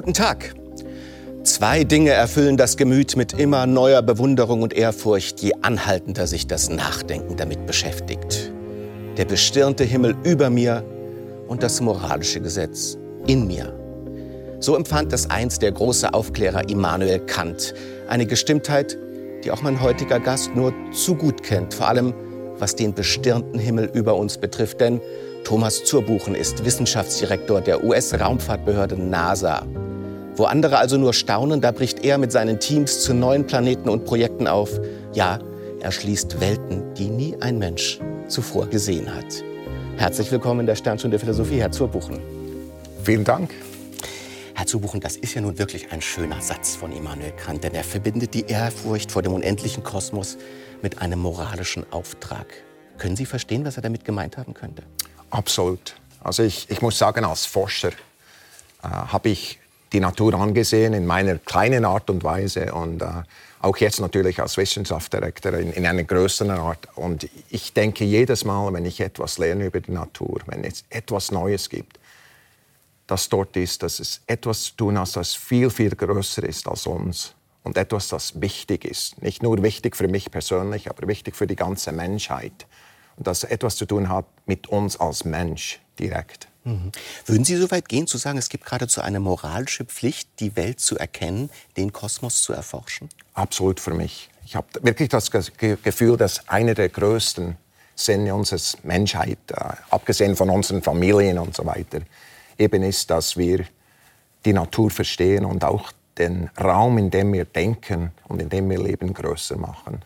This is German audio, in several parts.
Guten Tag. Zwei Dinge erfüllen das Gemüt mit immer neuer Bewunderung und Ehrfurcht, je anhaltender sich das Nachdenken damit beschäftigt. Der bestirnte Himmel über mir und das moralische Gesetz in mir. So empfand das einst der große Aufklärer Immanuel Kant. Eine Gestimmtheit, die auch mein heutiger Gast nur zu gut kennt, vor allem was den bestirnten Himmel über uns betrifft. Denn Thomas Zurbuchen ist Wissenschaftsdirektor der US-Raumfahrtbehörde NASA. Wo andere also nur staunen, da bricht er mit seinen Teams zu neuen Planeten und Projekten auf. Ja, er schließt Welten, die nie ein Mensch zuvor gesehen hat. Herzlich willkommen in der Sternstunde der Philosophie, Herr Zurbuchen. Vielen Dank. Herr Zurbuchen, das ist ja nun wirklich ein schöner Satz von Immanuel Kant, denn er verbindet die Ehrfurcht vor dem unendlichen Kosmos mit einem moralischen Auftrag. Können Sie verstehen, was er damit gemeint haben könnte? Absolut. Also ich, ich muss sagen, als Forscher äh, habe ich die Natur angesehen in meiner kleinen Art und Weise und äh, auch jetzt natürlich als Wissenschaftsdirektor in, in einer größeren Art. Und ich denke jedes Mal, wenn ich etwas lerne über die Natur, wenn es etwas Neues gibt, das dort ist, dass es etwas zu tun hat, das viel, viel größer ist als uns und etwas, das wichtig ist. Nicht nur wichtig für mich persönlich, aber wichtig für die ganze Menschheit. Und das etwas zu tun hat mit uns als Mensch direkt. Mhm. Würden Sie so weit gehen, zu sagen, es gibt geradezu eine moralische Pflicht, die Welt zu erkennen, den Kosmos zu erforschen? Absolut für mich. Ich habe wirklich das Gefühl, dass einer der größten Sinne unserer Menschheit, äh, abgesehen von unseren Familien und so weiter, eben ist, dass wir die Natur verstehen und auch den Raum, in dem wir denken und in dem wir leben, größer machen.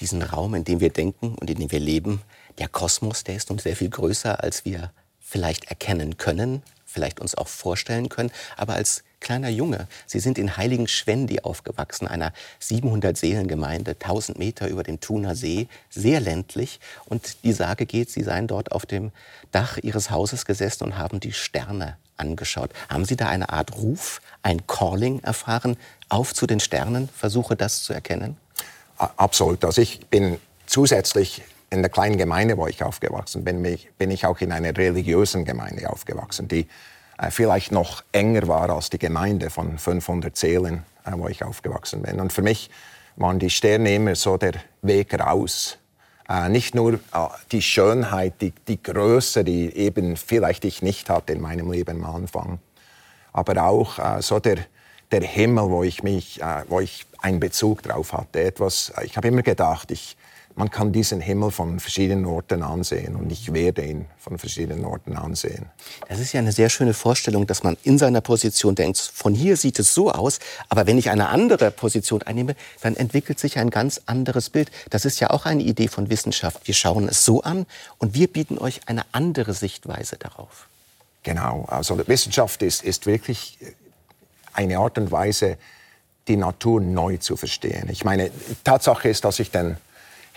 Diesen Raum, in dem wir denken und in dem wir leben, der Kosmos, der ist uns sehr viel größer, als wir vielleicht erkennen können, vielleicht uns auch vorstellen können. Aber als kleiner Junge, Sie sind in Heiligen Schwendi aufgewachsen, einer 700-Seelengemeinde, 1000 Meter über dem Thuner See, sehr ländlich. Und die Sage geht, Sie seien dort auf dem Dach Ihres Hauses gesessen und haben die Sterne angeschaut. Haben Sie da eine Art Ruf, ein Calling erfahren, auf zu den Sternen? Versuche das zu erkennen? Absolut. Also ich bin zusätzlich in der kleinen Gemeinde, wo ich aufgewachsen bin, bin ich auch in einer religiösen Gemeinde aufgewachsen, die äh, vielleicht noch enger war als die Gemeinde von 500 Seelen, äh, wo ich aufgewachsen bin. Und für mich waren die Sterne immer so der Weg raus. Äh, nicht nur die Schönheit, die, die Größe, die eben vielleicht ich nicht hatte in meinem Leben am Anfang, aber auch so der, der Himmel, wo ich mich, wo ich einen Bezug drauf hatte. Etwas, ich habe immer gedacht, ich, man kann diesen Himmel von verschiedenen Orten ansehen und ich werde ihn von verschiedenen Orten ansehen. Das ist ja eine sehr schöne Vorstellung, dass man in seiner Position denkt, von hier sieht es so aus, aber wenn ich eine andere Position einnehme, dann entwickelt sich ein ganz anderes Bild. Das ist ja auch eine Idee von Wissenschaft. Wir schauen es so an und wir bieten euch eine andere Sichtweise darauf. Genau, also Wissenschaft ist, ist wirklich eine Art und Weise, die Natur neu zu verstehen. Ich meine, Tatsache ist, dass ich den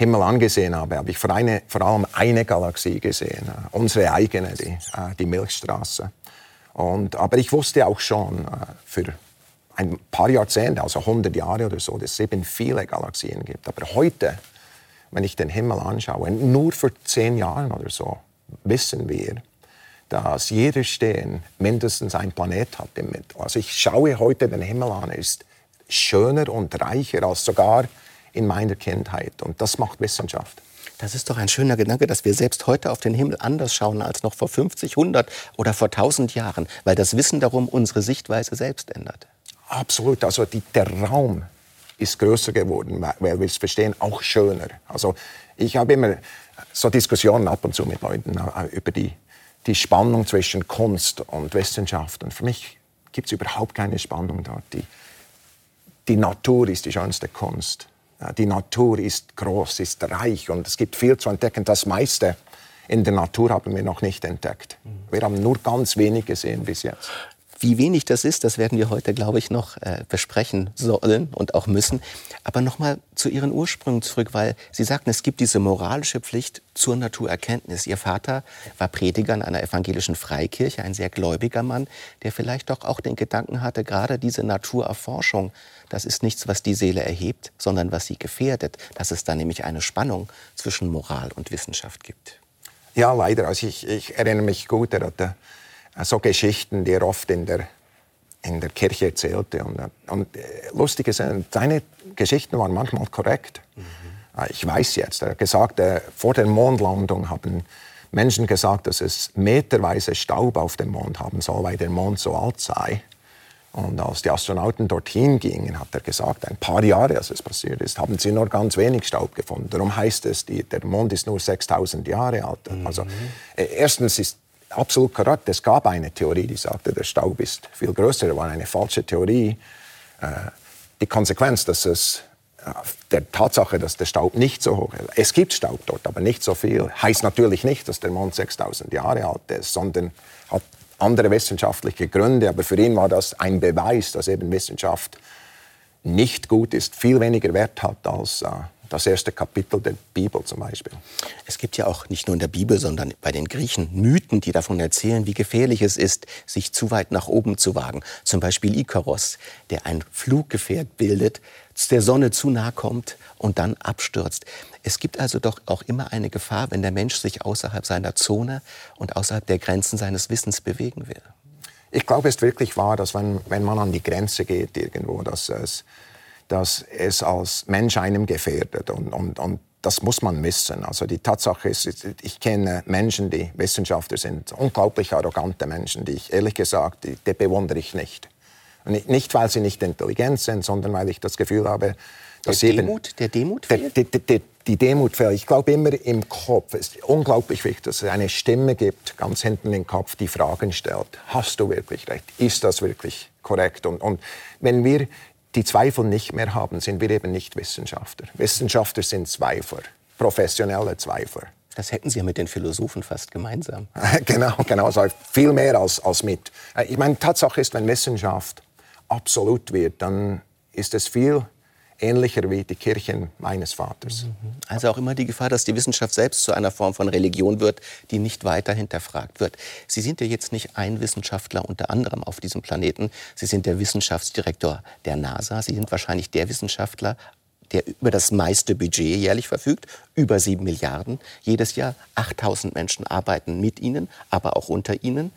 Himmel angesehen habe, habe ich vor, eine, vor allem eine Galaxie gesehen, äh, unsere eigene, die, äh, die Milchstraße. Und, aber ich wusste auch schon äh, für ein paar Jahrzehnte, also 100 Jahre oder so, dass es eben viele Galaxien gibt. Aber heute, wenn ich den Himmel anschaue, nur vor zehn Jahren oder so, wissen wir, dass jeder Stern mindestens ein Planet hat im Mittel. Also ich schaue heute den Himmel an, er ist schöner und reicher als sogar in meiner Kindheit. Und das macht Wissenschaft. Das ist doch ein schöner Gedanke, dass wir selbst heute auf den Himmel anders schauen als noch vor 50, 100 oder vor 1000 Jahren, weil das Wissen darum unsere Sichtweise selbst ändert. Absolut. Also die, der Raum ist größer geworden, weil wir es verstehen, auch schöner. Also ich habe immer so Diskussionen ab und zu mit Leuten äh, über die, die Spannung zwischen Kunst und Wissenschaft. Und für mich gibt es überhaupt keine Spannung dort. Die, die Natur ist die schönste Kunst. Die Natur ist groß, ist reich und es gibt viel zu entdecken. Das meiste in der Natur haben wir noch nicht entdeckt. Wir haben nur ganz wenig gesehen bis jetzt. Wie wenig das ist, das werden wir heute, glaube ich, noch äh, besprechen sollen und auch müssen. Aber nochmal zu Ihren Ursprüngen zurück, weil Sie sagten, es gibt diese moralische Pflicht zur Naturerkenntnis. Ihr Vater war Prediger in einer evangelischen Freikirche, ein sehr gläubiger Mann, der vielleicht doch auch den Gedanken hatte, gerade diese Naturerforschung, das ist nichts, was die Seele erhebt, sondern was sie gefährdet, dass es da nämlich eine Spannung zwischen Moral und Wissenschaft gibt. Ja, leider. Also ich, ich erinnere mich gut, er hatte so Geschichten, die er oft in der in der Kirche erzählte. Und, und äh, lustig ist, seine Geschichten waren manchmal korrekt. Mhm. Ich weiß jetzt, er hat gesagt, äh, vor der Mondlandung haben Menschen gesagt, dass es meterweise Staub auf dem Mond haben soll, weil der Mond so alt sei. Und als die Astronauten dorthin gingen, hat er gesagt, ein paar Jahre, als es passiert ist, haben sie nur ganz wenig Staub gefunden. Darum heißt es, die, der Mond ist nur 6000 Jahre alt. Mhm. Also, äh, erstens ist absolut korrekt, es gab eine Theorie, die sagte, der Staub ist viel größer, das war eine falsche Theorie. Äh, die Konsequenz, dass es der Tatsache, dass der Staub nicht so hoch ist. Es gibt Staub dort, aber nicht so viel. Heißt natürlich nicht, dass der Mond 6000 Jahre alt ist, sondern hat andere wissenschaftliche Gründe. Aber für ihn war das ein Beweis, dass eben Wissenschaft nicht gut ist, viel weniger Wert hat als äh, das erste Kapitel der Bibel zum Beispiel. Es gibt ja auch nicht nur in der Bibel, sondern bei den Griechen Mythen, die davon erzählen, wie gefährlich es ist, sich zu weit nach oben zu wagen. Zum Beispiel Ikaros, der ein Fluggefährt bildet, der Sonne zu nahe kommt und dann abstürzt. Es gibt also doch auch immer eine Gefahr, wenn der Mensch sich außerhalb seiner Zone und außerhalb der Grenzen seines Wissens bewegen will. Ich glaube, es ist wirklich wahr, dass wenn, wenn man an die Grenze geht irgendwo, dass es, dass es als Mensch einem gefährdet. Und, und, und das muss man wissen. Also die Tatsache ist, ich kenne Menschen, die Wissenschaftler sind, unglaublich arrogante Menschen, die ich ehrlich gesagt, die, die bewundere ich nicht. Nicht, weil sie nicht intelligent sind, sondern weil ich das Gefühl habe, dass der Demut, der Demut fehlt? Die, die, die Demut fehlt. Ich glaube immer im Kopf. Es ist unglaublich wichtig, dass es eine Stimme gibt, ganz hinten im Kopf, die Fragen stellt. Hast du wirklich recht? Ist das wirklich korrekt? Und, und wenn wir die Zweifel nicht mehr haben, sind wir eben nicht Wissenschaftler. Wissenschaftler sind Zweifler, professionelle Zweifler. Das hätten Sie ja mit den Philosophen fast gemeinsam. genau, genau. Also viel mehr als, als mit. Ich meine, Tatsache ist, wenn Wissenschaft absolut wird, dann ist es viel ähnlicher wie die Kirchen meines Vaters. Also auch immer die Gefahr, dass die Wissenschaft selbst zu einer Form von Religion wird, die nicht weiter hinterfragt wird. Sie sind ja jetzt nicht ein Wissenschaftler unter anderem auf diesem Planeten. Sie sind der Wissenschaftsdirektor der NASA. Sie sind wahrscheinlich der Wissenschaftler der über das meiste Budget jährlich verfügt, über sieben Milliarden. Jedes Jahr 8000 Menschen arbeiten mit Ihnen, aber auch unter Ihnen.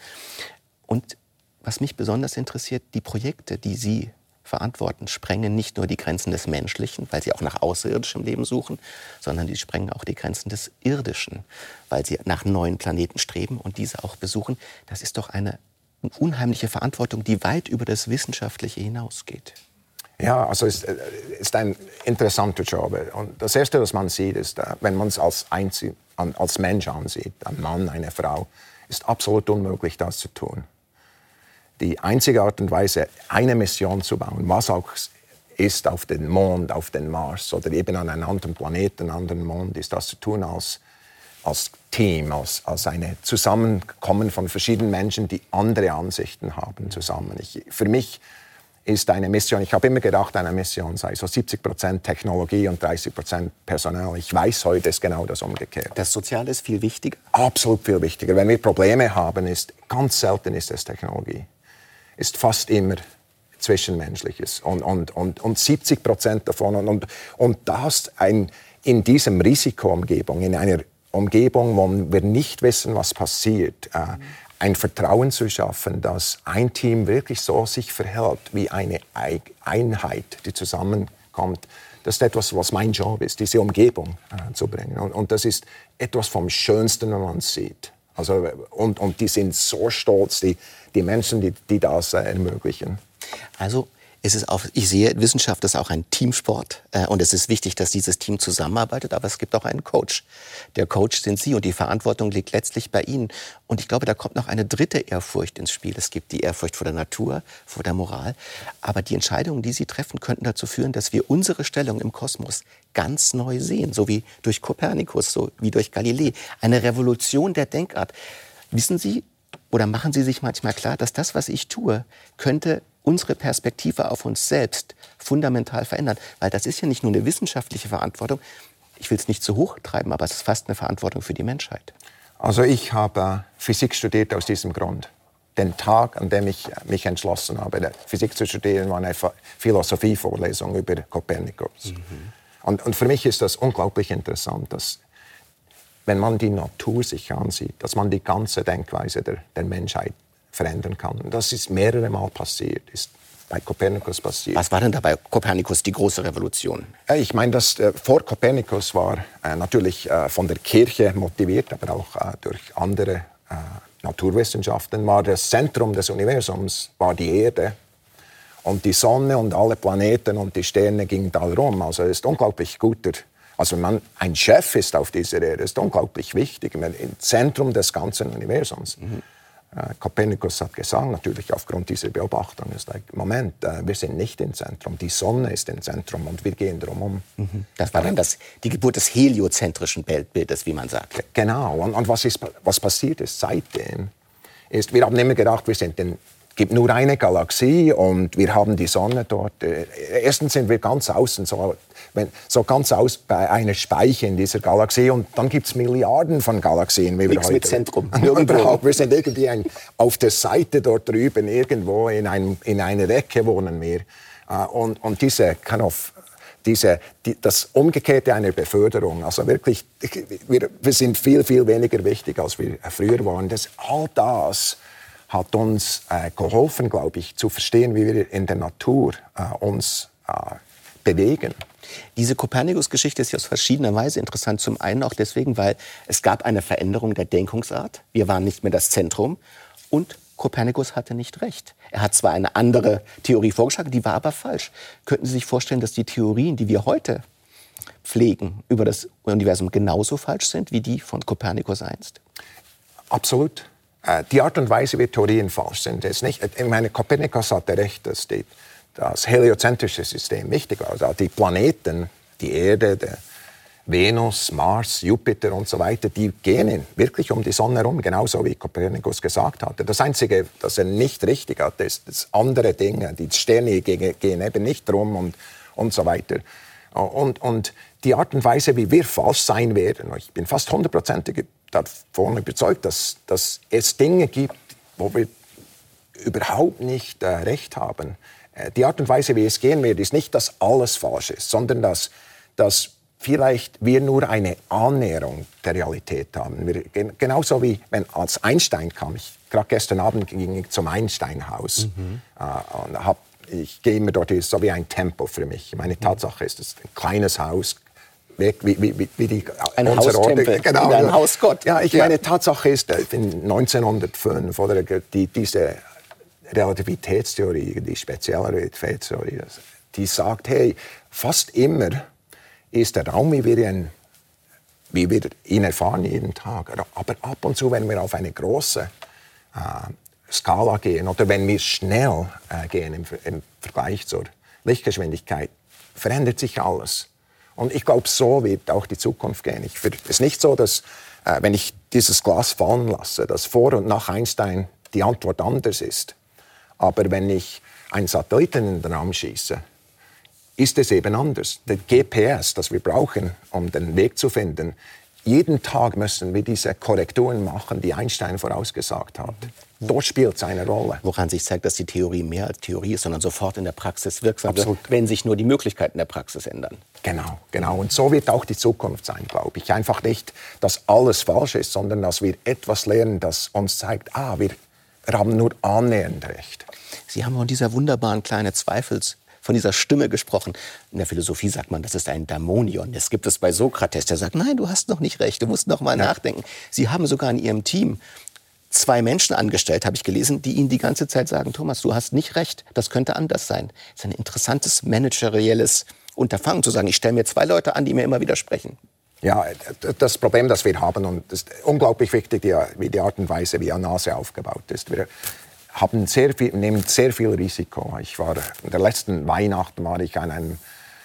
Und was mich besonders interessiert, die Projekte, die Sie verantworten, sprengen nicht nur die Grenzen des Menschlichen, weil sie auch nach außerirdischem Leben suchen, sondern die sprengen auch die Grenzen des Irdischen, weil sie nach neuen Planeten streben und diese auch besuchen. Das ist doch eine unheimliche Verantwortung, die weit über das Wissenschaftliche hinausgeht. Ja, also es äh, ist ein interessanter Job. Und das Erste, was man sieht, ist, äh, wenn man es als, als Mensch ansieht, ein Mann, eine Frau, ist absolut unmöglich, das zu tun die einzige Art und Weise, eine Mission zu bauen, was auch ist auf den Mond, auf den Mars oder eben an einem anderen Planeten, einem anderen Mond, ist das zu tun als, als Team, als, als ein Zusammenkommen von verschiedenen Menschen, die andere Ansichten haben zusammen. Ich, für mich ist eine Mission, ich habe immer gedacht, eine Mission sei so 70 Prozent Technologie und 30 Prozent Personal. Ich weiß heute ist genau das umgekehrt. Das Soziale ist viel wichtiger? Absolut viel wichtiger. Wenn wir Probleme haben, ist ganz selten ist es Technologie ist fast immer Zwischenmenschliches. Und, und, und, und 70 Prozent davon. Und, und, und das ein, in diesem Risikoumgebung, in einer Umgebung, wo wir nicht wissen, was passiert, äh, ein Vertrauen zu schaffen, dass ein Team wirklich so sich verhält wie eine Einheit, die zusammenkommt. Das ist etwas, was mein Job ist, diese Umgebung äh, zu bringen. Und, und das ist etwas vom Schönsten, wenn man es sieht. Also, und, und die sind so stolz, die, die Menschen, die, die das ermöglichen. Also es ist auch, ich sehe, Wissenschaft ist auch ein Teamsport äh, und es ist wichtig, dass dieses Team zusammenarbeitet, aber es gibt auch einen Coach. Der Coach sind Sie und die Verantwortung liegt letztlich bei Ihnen. Und ich glaube, da kommt noch eine dritte Ehrfurcht ins Spiel. Es gibt die Ehrfurcht vor der Natur, vor der Moral, aber die Entscheidungen, die Sie treffen, könnten dazu führen, dass wir unsere Stellung im Kosmos ganz neu sehen, so wie durch Kopernikus, so wie durch Galilei. Eine Revolution der Denkart. Wissen Sie, oder machen Sie sich manchmal klar, dass das, was ich tue, könnte unsere Perspektive auf uns selbst fundamental verändern? Weil das ist ja nicht nur eine wissenschaftliche Verantwortung. Ich will es nicht zu hoch treiben, aber es ist fast eine Verantwortung für die Menschheit. Also ich habe Physik studiert aus diesem Grund. Den Tag, an dem ich mich entschlossen habe, Physik zu studieren, war eine Philosophievorlesung über Kopernikus. Mhm. Und, und, für mich ist das unglaublich interessant, dass wenn man die Natur sich ansieht, dass man die ganze Denkweise der, der Menschheit verändern kann. Und das ist mehrere Mal passiert, ist bei Kopernikus passiert. Was war denn da bei Kopernikus die große Revolution? Ich meine, das äh, vor Kopernikus war äh, natürlich äh, von der Kirche motiviert, aber auch äh, durch andere äh, Naturwissenschaften, war das Zentrum des Universums war die Erde und die Sonne und alle Planeten und die Sterne gingen da rum. Also es ist unglaublich guter also wenn man ein Chef ist auf dieser Erde, ist unglaublich wichtig, im Zentrum des ganzen Universums. Mhm. Äh, Kopernikus hat gesagt, natürlich aufgrund dieser Beobachtung, ist like, Moment, äh, wir sind nicht im Zentrum, die Sonne ist im Zentrum und wir gehen drumherum. Mhm. Das war dann das, die Geburt des heliozentrischen Weltbildes, wie man sagt. Genau, und, und was, ist, was passiert ist seitdem, ist, wir haben immer gedacht, wir sind in gibt nur eine Galaxie und wir haben die Sonne dort. Äh, erstens sind wir ganz außen, so, wenn, so ganz aus bei einer Speiche in dieser Galaxie und dann gibt es Milliarden von Galaxien. Wie wir heute. mit Zentrum. Überhaupt, wir sind irgendwie ein, auf der Seite dort drüben, irgendwo in, einem, in einer Ecke wohnen wir. Äh, und, und diese kind of, diese, die, das Umgekehrte einer Beförderung. Also wirklich, wir, wir sind viel, viel weniger wichtig, als wir früher waren. Das, all das hat uns äh, geholfen, glaube ich, zu verstehen, wie wir in der Natur äh, uns äh, bewegen. Diese Kopernikus-Geschichte ist ja aus verschiedener Weise interessant. Zum einen auch deswegen, weil es gab eine Veränderung der Denkungsart. Wir waren nicht mehr das Zentrum. Und Kopernikus hatte nicht recht. Er hat zwar eine andere Theorie vorgeschlagen, die war aber falsch. Könnten Sie sich vorstellen, dass die Theorien, die wir heute pflegen über das Universum genauso falsch sind wie die von Kopernikus einst? Absolut. Äh, die Art und Weise, wie Theorien falsch sind, ist nicht. Ich meine, Kopernikus hatte recht, dass die, das heliozentrische System wichtig. Also die Planeten, die Erde, der Venus, Mars, Jupiter und so weiter, die gehen wirklich um die Sonne herum, genauso wie Kopernikus gesagt hatte. Das Einzige, das er nicht richtig hat, ist dass andere Dinge. Die Sterne gehen eben nicht rum und, und so weiter. Und, und die Art und Weise, wie wir falsch sein werden, ich bin fast hundertprozentig davon überzeugt, dass, dass es Dinge gibt, wo wir überhaupt nicht äh, recht haben. Äh, die Art und Weise, wie es gehen wird, ist nicht, dass alles falsch ist, sondern dass, dass vielleicht wir nur eine Annäherung der Realität haben. Wir, genauso wie wenn als Einstein kam. Ich gerade gestern Abend ging ich zum Einstein-Haus mhm. äh, und hab, ich gehe immer dort, ist so wie ein Tempel für mich. Meine Tatsache ist, es ist ein kleines Haus, weg, wie, wie, wie die ein Haustempel, genau. ein Hausgott. Ja, ich ja. meine, Tatsache ist, äh, in 1905 oder die, diese Relativitätstheorie, die spezielle Relativitätstheorie, die sagt, hey, fast immer ist der Raum, wie wir ihn, wie wir ihn erfahren jeden Tag. Aber ab und zu, wenn wir auf eine große äh, Skala gehen oder wenn wir schnell äh, gehen im, im Vergleich zur Lichtgeschwindigkeit, verändert sich alles. Und ich glaube, so wird auch die Zukunft gehen. Ich, es ist nicht so, dass, äh, wenn ich dieses Glas fallen lasse, dass vor und nach Einstein die Antwort anders ist. Aber wenn ich einen Satelliten in den Raum schieße, ist es eben anders. Der GPS, das wir brauchen, um den Weg zu finden, jeden Tag müssen wir diese Korrekturen machen, die Einstein vorausgesagt hat. Dort spielt es eine Rolle. Woran sich zeigt, dass die Theorie mehr als Theorie ist, sondern sofort in der Praxis wirksam Absolut. wird, wenn sich nur die Möglichkeiten der Praxis ändern. Genau, genau. Und so wird auch die Zukunft sein, glaube ich. Einfach nicht, dass alles falsch ist, sondern dass wir etwas lernen, das uns zeigt, ah, wir haben nur annähernd recht. Sie haben von dieser wunderbaren kleinen Zweifels von dieser Stimme gesprochen. In der Philosophie sagt man, das ist ein Dämonion. Das gibt es bei Sokrates, der sagt, nein, du hast noch nicht recht, du musst noch mal ja. nachdenken. Sie haben sogar in Ihrem Team zwei Menschen angestellt, habe ich gelesen, die Ihnen die ganze Zeit sagen, Thomas, du hast nicht recht, das könnte anders sein. Das ist ein interessantes managerielles Unterfangen zu sagen, ich stelle mir zwei Leute an, die mir immer widersprechen. Ja, das Problem, das wir haben, und das ist unglaublich wichtig, die, wie die Art und Weise, wie Anase aufgebaut ist. Wir haben sehr viel, nehmen sehr viel Risiko. Ich war in der letzten Weihnachten war ich an einem,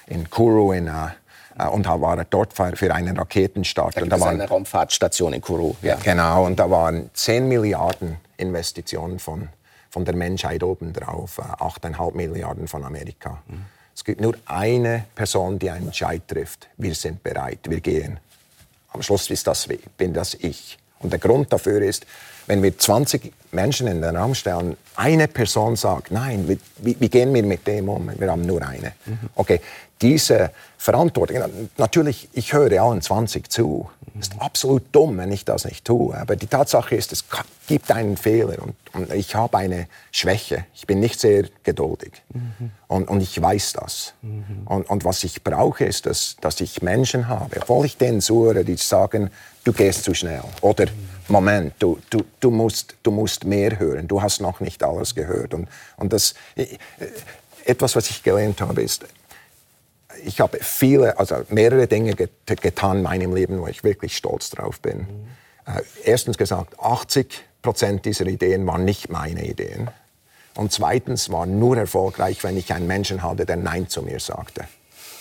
in Kourou in, äh, und war dort für, für einen Raketenstart. Da, und da war eine Raumfahrtstation in Kourou. Ja. Genau, und da waren 10 Milliarden Investitionen von, von der Menschheit obendrauf, 8,5 äh, Milliarden von Amerika. Mhm. Es gibt nur eine Person, die einen Entscheid trifft. Wir sind bereit, wir gehen. Am Schluss ist das, bin das ich. Und der Grund dafür ist, wenn wir 20 Menschen in den Raum stellen, eine Person sagt, nein, wie, wie gehen wir mit dem um? Wir haben nur eine. Mhm. Okay, diese Verantwortung, natürlich, ich höre allen 20 zu. Es ist absolut dumm, wenn ich das nicht tue. Aber die Tatsache ist, es gibt einen Fehler und, und ich habe eine Schwäche. Ich bin nicht sehr geduldig. Mhm. Und, und, ich weiß das. Mhm. Und, und, was ich brauche, ist, dass, dass ich Menschen habe, obwohl ich denen suche, die sagen, du gehst zu schnell. Oder, Moment, du, du, du, musst, du musst mehr hören. Du hast noch nicht alles gehört. Und, und das, äh, etwas, was ich gelernt habe, ist, ich habe viele, also mehrere Dinge get getan in meinem Leben, wo ich wirklich stolz drauf bin. Mhm. Äh, erstens gesagt, 80 Prozent dieser Ideen waren nicht meine Ideen. Und zweitens waren nur erfolgreich, wenn ich einen Menschen hatte, der Nein zu mir sagte.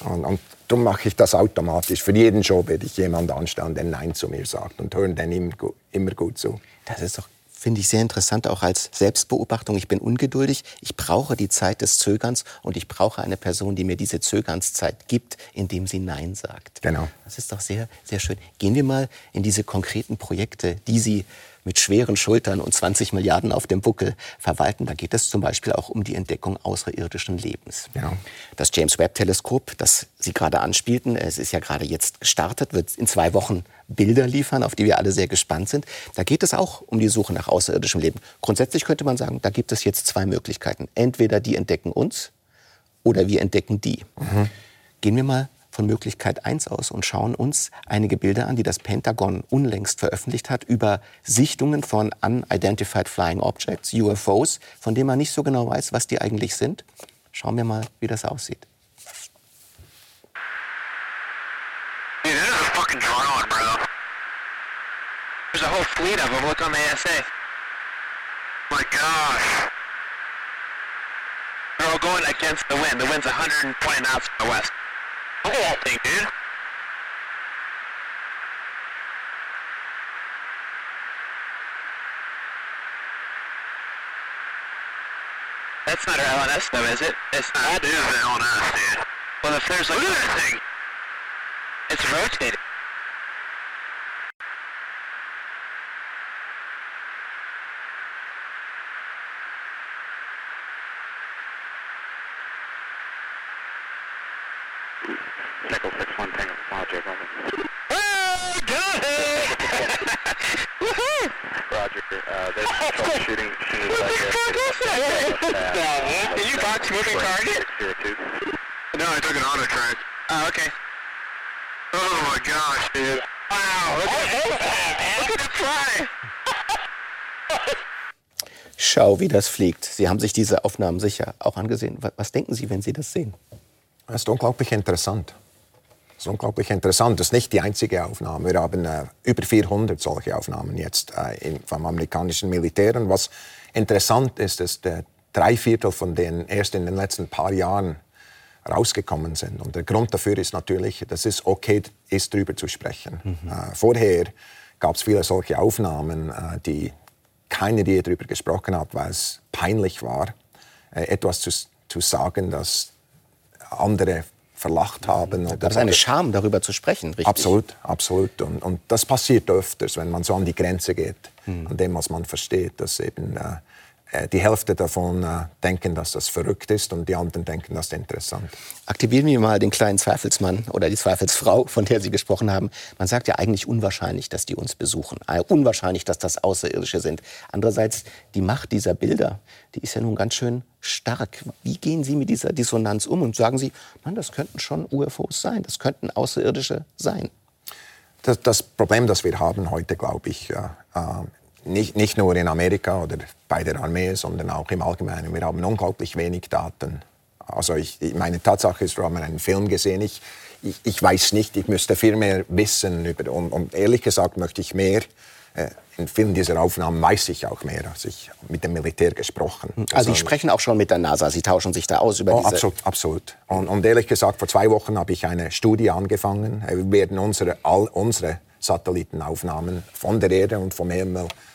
Und, und darum mache ich das automatisch. Für jeden Job werde ich jemanden anstellen, der Nein zu mir sagt und hören dann immer, immer gut zu. Das ist doch finde ich sehr interessant, auch als Selbstbeobachtung. Ich bin ungeduldig, ich brauche die Zeit des Zögerns und ich brauche eine Person, die mir diese Zögernszeit gibt, indem sie Nein sagt. Genau. Das ist doch sehr, sehr schön. Gehen wir mal in diese konkreten Projekte, die Sie mit schweren Schultern und 20 Milliarden auf dem Buckel verwalten. Da geht es zum Beispiel auch um die Entdeckung außerirdischen Lebens. Ja. Das James Webb Teleskop, das Sie gerade anspielten, es ist ja gerade jetzt gestartet, wird in zwei Wochen Bilder liefern, auf die wir alle sehr gespannt sind. Da geht es auch um die Suche nach außerirdischem Leben. Grundsätzlich könnte man sagen, da gibt es jetzt zwei Möglichkeiten. Entweder die entdecken uns oder wir entdecken die. Mhm. Gehen wir mal von Möglichkeit 1 aus und schauen uns einige Bilder an, die das Pentagon unlängst veröffentlicht hat über Sichtungen von Unidentified Flying Objects, UFOs, von denen man nicht so genau weiß, was die eigentlich sind. Schauen wir mal, wie das aussieht. Dude, that is fucking drone, bro. There's a whole fleet of them. Look on the ASA. My gosh. They're all going against the wind. The wind's 120 knots from the west. That thing, dude. That's not our LNS though, is it? It's not. That is the LNS, dude. Well, if there's like... Look at that thing! It's rotating. Wie das fliegt. Sie haben sich diese Aufnahmen sicher auch angesehen. Was denken Sie, wenn Sie das sehen? Das ist unglaublich interessant. Das ist unglaublich interessant. Das ist nicht die einzige Aufnahme. Wir haben äh, über 400 solche Aufnahmen jetzt äh, in, vom amerikanischen Militär. Und was interessant ist, dass äh, drei Viertel von denen erst in den letzten paar Jahren rausgekommen sind. Und der Grund dafür ist natürlich, dass es okay ist, darüber zu sprechen. Mhm. Äh, vorher gab es viele solche Aufnahmen, äh, die keiner je darüber gesprochen hat, weil es peinlich war, äh, etwas zu, zu sagen, das andere verlacht haben. Oder das ist eine Scham, darüber zu sprechen, richtig? Absolut, absolut. Und, und das passiert öfters, wenn man so an die Grenze geht, hm. an dem, was man versteht, dass eben äh, die Hälfte davon äh, denken, dass das verrückt ist und die anderen denken, das ist interessant. Aktivieren wir mal den kleinen Zweifelsmann oder die Zweifelsfrau, von der Sie gesprochen haben. Man sagt ja eigentlich unwahrscheinlich, dass die uns besuchen. Äh, unwahrscheinlich, dass das Außerirdische sind. Andererseits, die Macht dieser Bilder, die ist ja nun ganz schön stark. Wie gehen Sie mit dieser Dissonanz um und sagen Sie, man, das könnten schon UFOs sein, das könnten Außerirdische sein? Das, das Problem, das wir haben heute, glaube ich, äh, nicht, nicht nur in Amerika oder bei der Armee, sondern auch im Allgemeinen. Wir haben unglaublich wenig Daten. Also ich, meine Tatsache ist, wir haben einen Film gesehen. Ich, ich, ich weiß nicht, ich müsste viel mehr wissen. Über, und, und ehrlich gesagt möchte ich mehr. Äh, in vielen dieser Aufnahmen weiß ich auch mehr. Also ich mit dem Militär gesprochen. Also, also Sie sprechen auch schon mit der NASA, Sie tauschen sich da aus über oh, diese... Absolut, absolut. Und, und, ehrlich gesagt, vor zwei Wochen habe ich eine Studie angefangen. Wir werden unsere, all unsere Satellitenaufnahmen von der Erde und vom Himmel äh,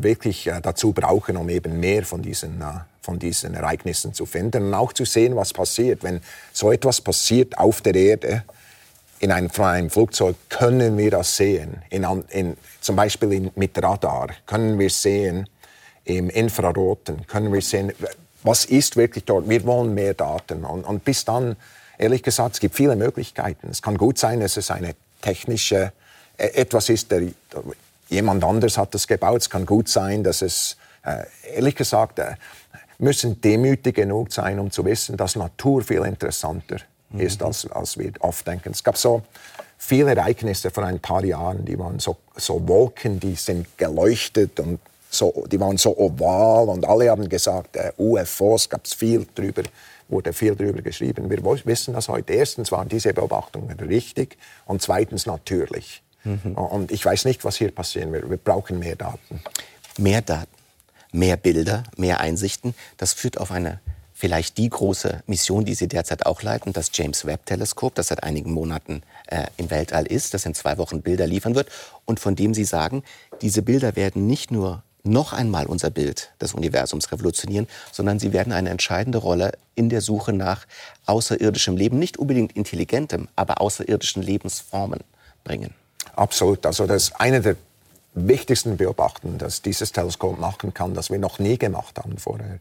wirklich äh, dazu brauchen, um eben mehr von diesen, äh, von diesen Ereignissen zu finden und auch zu sehen, was passiert. Wenn so etwas passiert auf der Erde, in einem, einem Flugzeug können wir das sehen. In, in, zum Beispiel in, mit Radar können wir sehen, im Infraroten können wir sehen, was ist wirklich dort. Wir wollen mehr Daten. Und, und bis dann, ehrlich gesagt, es gibt viele Möglichkeiten. Es kann gut sein, dass es eine technische, äh, etwas ist, der, jemand anders hat das gebaut. Es kann gut sein, dass es, äh, ehrlich gesagt, äh, müssen demütig genug sein, um zu wissen, dass Natur viel interessanter mhm. ist, als, als wir oft denken. Es gab so viele Ereignisse vor ein paar Jahren, die waren so, so Wolken, die sind geleuchtet und so, die waren so oval und alle haben gesagt, äh, UFOs gab es viel drüber, wurde viel drüber geschrieben. Wir wissen das heute. Erstens waren diese Beobachtungen richtig und zweitens natürlich. Mhm. Und ich weiß nicht, was hier passieren wird. Wir brauchen mehr Daten. Mehr Daten, mehr Bilder, mehr Einsichten. Das führt auf eine vielleicht die große Mission, die Sie derzeit auch leiten, das James Webb Teleskop, das seit einigen Monaten äh, im Weltall ist, das in zwei Wochen Bilder liefern wird und von dem Sie sagen, diese Bilder werden nicht nur noch einmal unser Bild des Universums revolutionieren, sondern sie werden eine entscheidende Rolle in der Suche nach außerirdischem Leben, nicht unbedingt intelligentem, aber außerirdischen Lebensformen bringen. Absolut. Also das ist eine der wichtigsten Beobachtungen, dass dieses Teleskop machen kann, das wir noch nie gemacht haben vorher,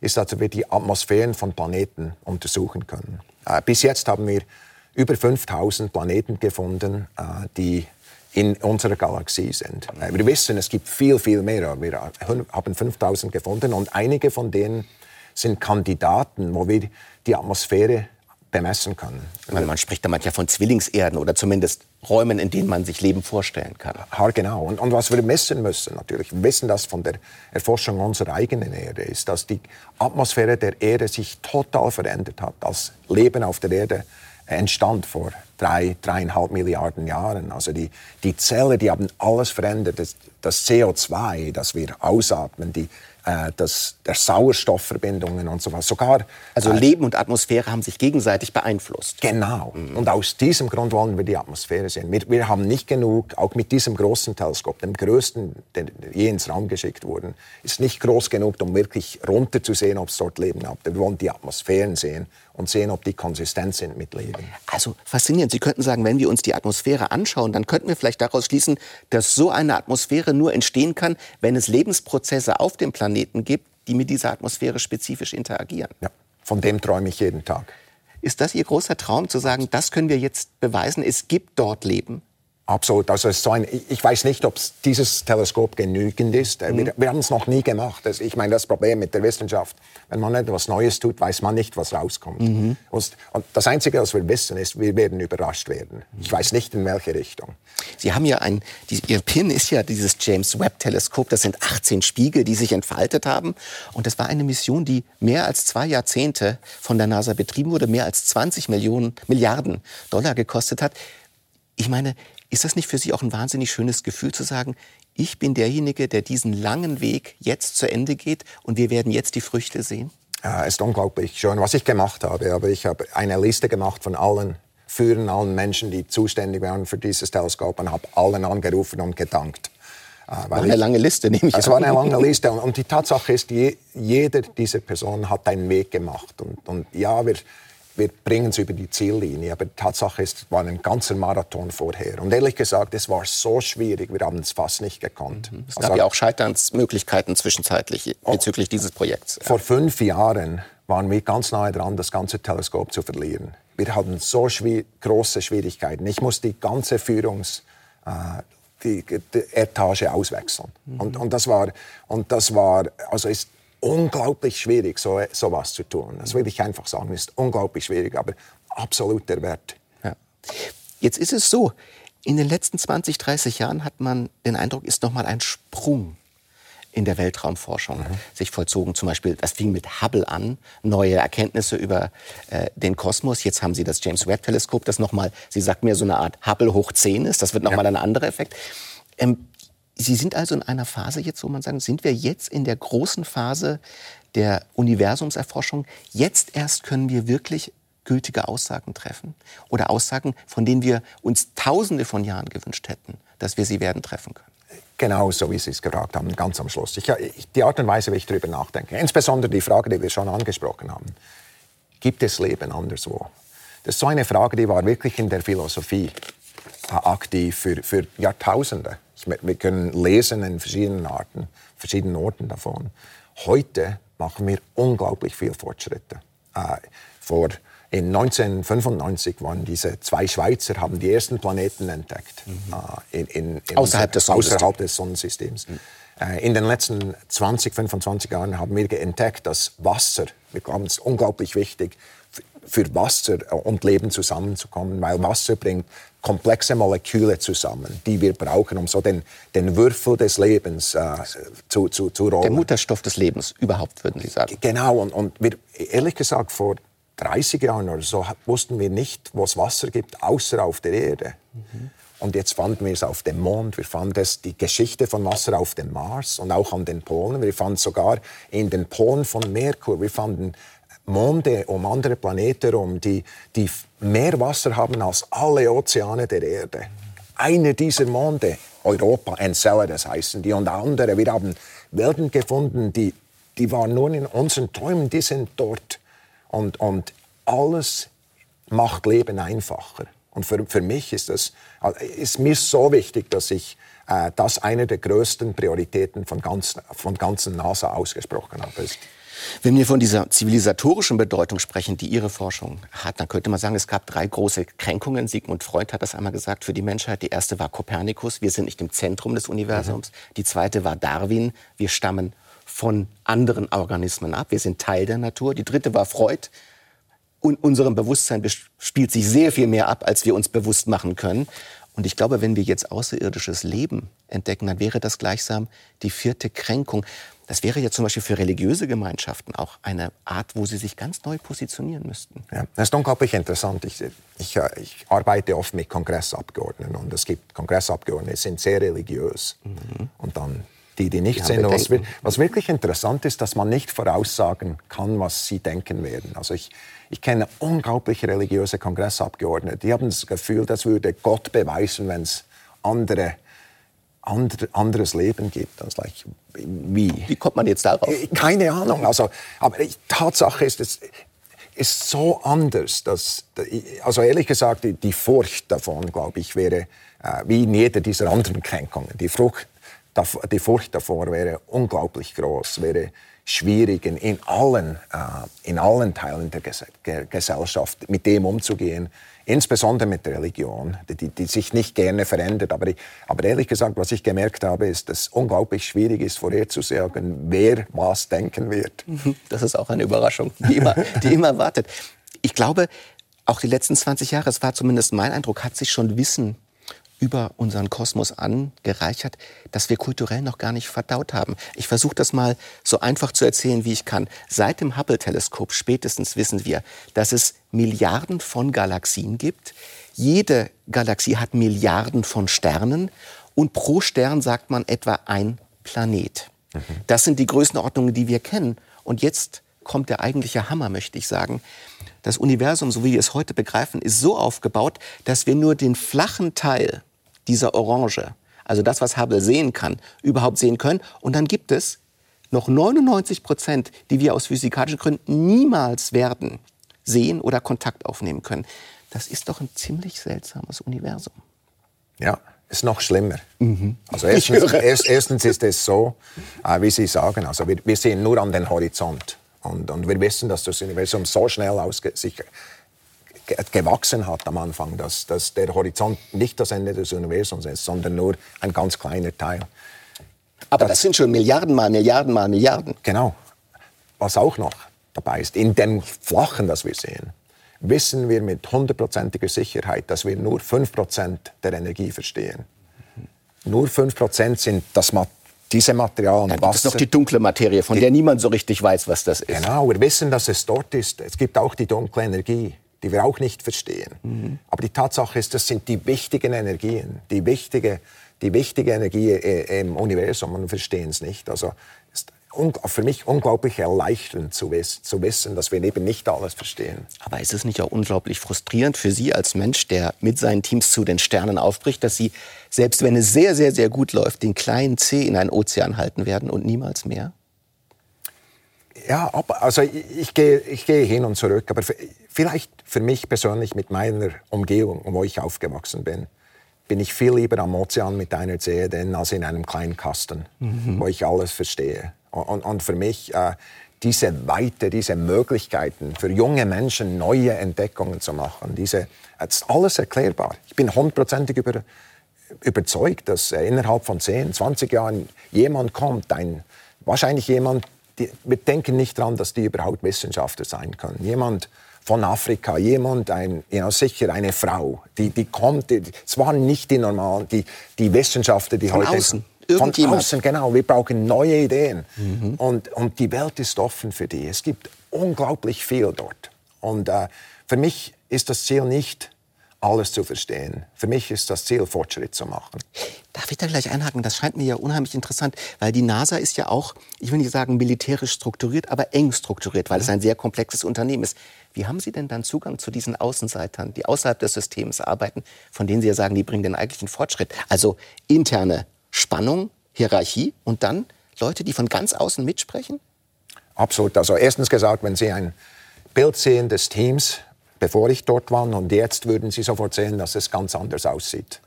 ist, dass wir die Atmosphären von Planeten untersuchen können. Äh, bis jetzt haben wir über 5000 Planeten gefunden, äh, die in unserer Galaxie sind. Äh, wir wissen, es gibt viel, viel mehr. Wir haben 5000 gefunden und einige von denen sind Kandidaten, wo wir die Atmosphäre bemessen können. Man, man spricht da manchmal von Zwillingserden oder zumindest Räumen, in denen man sich Leben vorstellen kann. Ja, genau. Und, und, was wir messen müssen, natürlich, wir wissen das von der Erforschung unserer eigenen Erde, ist, dass die Atmosphäre der Erde sich total verändert hat, als Leben auf der Erde entstand vor drei, dreieinhalb Milliarden Jahren. Also die, die Zellen, die haben alles verändert. Das, das CO2, das wir ausatmen, die, äh, das, der Sauerstoffverbindungen und so was. Sogar, also äh, Leben und Atmosphäre haben sich gegenseitig beeinflusst. Genau. Mhm. Und aus diesem Grund wollen wir die Atmosphäre sehen. Wir, wir haben nicht genug, auch mit diesem großen Teleskop, dem größten, der je ins Raum geschickt wurde, ist nicht groß genug, um wirklich runter zu sehen, ob es dort Leben gibt. Wir wollen die Atmosphären sehen und sehen, ob die konsistent sind mit Leben. Also faszinierend. Sie könnten sagen, wenn wir uns die Atmosphäre anschauen, dann könnten wir vielleicht daraus schließen, dass so eine Atmosphäre nur entstehen kann, wenn es Lebensprozesse auf dem Planeten gibt, die mit dieser Atmosphäre spezifisch interagieren. Ja, von dem träume ich jeden Tag. Ist das Ihr großer Traum, zu sagen, das können wir jetzt beweisen, es gibt dort Leben? Absolut. Also so ein, ich weiß nicht, ob dieses Teleskop genügend ist. Mhm. Wir, wir, haben es noch nie gemacht. ich meine, das Problem mit der Wissenschaft, wenn man etwas Neues tut, weiß man nicht, was rauskommt. Mhm. Und, das Einzige, was wir wissen, ist, wir werden überrascht werden. Ich weiß nicht, in welche Richtung. Sie haben ja ein, die, Ihr Pin ist ja dieses James Webb Teleskop. Das sind 18 Spiegel, die sich entfaltet haben. Und das war eine Mission, die mehr als zwei Jahrzehnte von der NASA betrieben wurde, mehr als 20 Millionen, Milliarden Dollar gekostet hat. Ich meine, ist das nicht für Sie auch ein wahnsinnig schönes Gefühl zu sagen, ich bin derjenige, der diesen langen Weg jetzt zu Ende geht und wir werden jetzt die Früchte sehen? Ja, ist unglaublich schön, was ich gemacht habe. Aber ich habe eine Liste gemacht von allen Führern, allen Menschen, die zuständig waren für dieses Teleskop und habe allen angerufen und gedankt. Äh, war eine ich, lange Liste, nehme ich Es war eine lange Liste. Und die Tatsache ist, je, jeder dieser Personen hat einen Weg gemacht. Und, und ja, wir, wir bringen es über die Ziellinie. Aber die Tatsache ist, es war ein ganzer Marathon vorher. Und ehrlich gesagt, es war so schwierig, wir haben es fast nicht gekonnt. Mhm. Es gab also, ja auch Scheiternsmöglichkeiten zwischenzeitlich oh. bezüglich dieses Projekts. Vor fünf Jahren waren wir ganz nahe dran, das ganze Teleskop zu verlieren. Wir hatten so schwi große Schwierigkeiten. Ich musste die ganze Führungs... Äh, die, die Etage auswechseln. Mhm. Und, und, das war, und das war, also ist unglaublich schwierig, so, so was zu tun. Das will ich einfach sagen, ist unglaublich schwierig, aber absolut der Wert. Ja. Jetzt ist es so, in den letzten 20, 30 Jahren hat man den Eindruck, ist noch mal ein Sprung in der Weltraumforschung mhm. sich vollzogen. Zum Beispiel, das fing mit Hubble an, neue Erkenntnisse über äh, den Kosmos. Jetzt haben Sie das James Webb Teleskop, das noch mal, Sie sagt mir so eine Art Hubble hoch 10 ist. Das wird noch ja. mal ein anderer Effekt. Ähm, Sie sind also in einer Phase jetzt, wo man sagen, sind wir jetzt in der großen Phase der Universumserforschung. Jetzt erst können wir wirklich gültige Aussagen treffen oder Aussagen, von denen wir uns Tausende von Jahren gewünscht hätten, dass wir sie werden treffen können. Genau so, wie Sie es gefragt haben, ganz am Schluss. Ich, die Art und Weise, wie ich darüber nachdenke, insbesondere die Frage, die wir schon angesprochen haben, gibt es Leben anderswo? das ist so eine Frage, die war wirklich in der Philosophie aktiv für, für Jahrtausende. Wir können lesen in verschiedenen Arten, verschiedenen Orten davon. Heute machen wir unglaublich viel Fortschritte. Äh, vor in 1995 waren diese zwei Schweizer haben die ersten Planeten entdeckt mhm. äh, in, in, in außerhalb, des außerhalb, des Sonnensystems. Mhm. Äh, in den letzten 20, 25 Jahren haben wir entdeckt, dass Wasser, wir glauben, es ist unglaublich wichtig, für Wasser äh, und Leben zusammenzukommen, weil Wasser bringt komplexe Moleküle zusammen, die wir brauchen, um so den, den Würfel des Lebens äh, zu, zu, zu rollen. Der Mutterstoff des Lebens überhaupt, würden Sie sagen. Genau, und, und wir, ehrlich gesagt, vor 30 Jahren oder so wussten wir nicht, wo es Wasser gibt, außer auf der Erde. Mhm. Und jetzt fanden wir es auf dem Mond, wir fanden es die Geschichte von Wasser auf dem Mars und auch an den Polen. Wir fanden sogar in den Polen von Merkur, wir fanden Monde um andere Planeten herum, die, die mehr Wasser haben als alle Ozeane der Erde. Einer dieser Monde, Europa, Enceladus heißen die, und andere, wir haben Welten gefunden, die, die waren nur in unseren Träumen, die sind dort. Und, und alles macht Leben einfacher. Und für, für mich ist das ist mir so wichtig, dass ich äh, das eine der größten Prioritäten von, ganz, von ganzen NASA ausgesprochen habe. Ist. Wenn wir von dieser zivilisatorischen Bedeutung sprechen, die Ihre Forschung hat, dann könnte man sagen, es gab drei große Kränkungen. Sigmund Freud hat das einmal gesagt für die Menschheit. Die erste war Kopernikus, wir sind nicht im Zentrum des Universums. Mhm. Die zweite war Darwin, wir stammen von anderen Organismen ab, wir sind Teil der Natur. Die dritte war Freud, in unserem Bewusstsein spielt sich sehr viel mehr ab, als wir uns bewusst machen können. Und ich glaube, wenn wir jetzt außerirdisches Leben entdecken, dann wäre das gleichsam die vierte Kränkung. Das wäre ja zum Beispiel für religiöse Gemeinschaften auch eine Art, wo sie sich ganz neu positionieren müssten. Ja, das ist unglaublich interessant. Ich, ich, ich arbeite oft mit Kongressabgeordneten und es gibt Kongressabgeordnete, die sind sehr religiös. Mhm. Und dann die, die nicht ja, sind. Was, was, wirklich interessant ist, dass man nicht voraussagen kann, was sie denken werden. Also ich, ich kenne unglaublich religiöse Kongressabgeordnete, die haben das Gefühl, das würde Gott beweisen, wenn es andere anderes Leben gibt. Also like, wie? Wie kommt man jetzt darauf? Äh, keine Ahnung. Also, aber die Tatsache ist, es ist so anders, dass, also ehrlich gesagt, die, Furcht davon, glaube ich, wäre äh, wie in jeder dieser anderen Kränkungen. Die, Frucht, die Furcht davor wäre unglaublich groß, wäre schwierig in, allen, äh, in allen Teilen der Ges Gesellschaft mit dem umzugehen, insbesondere mit der Religion, die, die sich nicht gerne verändert. Aber, aber, ehrlich gesagt, was ich gemerkt habe, ist, dass es unglaublich schwierig ist, vorherzusagen, wer was denken wird. Das ist auch eine Überraschung, die immer, die immer wartet. Ich glaube, auch die letzten 20 Jahre, es war zumindest mein Eindruck, hat sich schon Wissen über unseren Kosmos angereichert, das wir kulturell noch gar nicht verdaut haben. Ich versuche das mal so einfach zu erzählen, wie ich kann. Seit dem Hubble-Teleskop spätestens wissen wir, dass es Milliarden von Galaxien gibt. Jede Galaxie hat Milliarden von Sternen und pro Stern sagt man etwa ein Planet. Mhm. Das sind die Größenordnungen, die wir kennen. Und jetzt kommt der eigentliche Hammer, möchte ich sagen. Das Universum, so wie wir es heute begreifen, ist so aufgebaut, dass wir nur den flachen Teil dieser Orange, also das, was Hubble sehen kann, überhaupt sehen können. Und dann gibt es noch 99 Prozent, die wir aus physikalischen Gründen niemals werden sehen oder Kontakt aufnehmen können. Das ist doch ein ziemlich seltsames Universum. Ja, ist noch schlimmer. Mhm. Also erstens, erst, erstens, ist es so, äh, wie Sie sagen, also wir, wir sehen nur an den Horizont. Und, und wir wissen, dass das Universum so schnell sich gewachsen hat am Anfang, dass, dass der Horizont nicht das Ende des Universums ist, sondern nur ein ganz kleiner Teil. Aber das, das sind schon Milliarden mal Milliarden mal Milliarden. Genau. Was auch noch dabei ist, in dem Flachen, das wir sehen, wissen wir mit hundertprozentiger Sicherheit, dass wir nur 5% der Energie verstehen. Nur 5% sind das Material diese Materialien. Dann gibt es noch die dunkle Materie, von die, der niemand so richtig weiß, was das ist. Genau, wir wissen, dass es dort ist. Es gibt auch die dunkle Energie, die wir auch nicht verstehen. Mhm. Aber die Tatsache ist, das sind die wichtigen Energien, die wichtige, die wichtige Energie äh, im Universum und wir verstehen es nicht. Also für mich unglaublich erleichternd zu, wiss, zu, wissen, dass wir eben nicht alles verstehen. Aber ist es nicht auch unglaublich frustrierend für Sie als Mensch, der mit seinen Teams zu den Sternen aufbricht, dass Sie, selbst wenn es sehr, sehr, sehr gut läuft, den kleinen C in einen Ozean halten werden und niemals mehr? Ja, also ich, ich, gehe, ich gehe hin und zurück, aber vielleicht für mich persönlich mit meiner Umgebung, wo ich aufgewachsen bin, bin ich viel lieber am Ozean mit einer CD als in einem kleinen Kasten, mhm. wo ich alles verstehe. Und, und für mich äh, diese Weite, diese Möglichkeiten für junge Menschen neue Entdeckungen zu machen, diese, das ist alles erklärbar. Ich bin hundertprozentig über, überzeugt, dass innerhalb von 10, 20 Jahren jemand kommt, ein, wahrscheinlich jemand, die, wir denken nicht daran, dass die überhaupt Wissenschaftler sein können. Jemand von Afrika, jemand, ein, know, sicher eine Frau, die, die kommt, es waren nicht die normalen, die, die Wissenschaftler, die von heute... Außen. Von außen, genau. Wir brauchen neue Ideen. Mhm. Und, und die Welt ist offen für die. Es gibt unglaublich viel dort. Und äh, für mich ist das Ziel nicht, alles zu verstehen. Für mich ist das Ziel, Fortschritt zu machen. Darf ich da gleich einhaken? Das scheint mir ja unheimlich interessant, weil die NASA ist ja auch, ich will nicht sagen militärisch strukturiert, aber eng strukturiert, weil mhm. es ein sehr komplexes Unternehmen ist. Wie haben Sie denn dann Zugang zu diesen Außenseitern, die außerhalb des Systems arbeiten, von denen Sie ja sagen, die bringen den eigentlichen Fortschritt? Also interne Spannung, Hierarchie und dann Leute, die von ganz außen mitsprechen? Absolut. Also erstens gesagt, wenn Sie ein Bild sehen des Teams, bevor ich dort war. Und jetzt würden Sie sofort sehen, dass es ganz anders aussieht.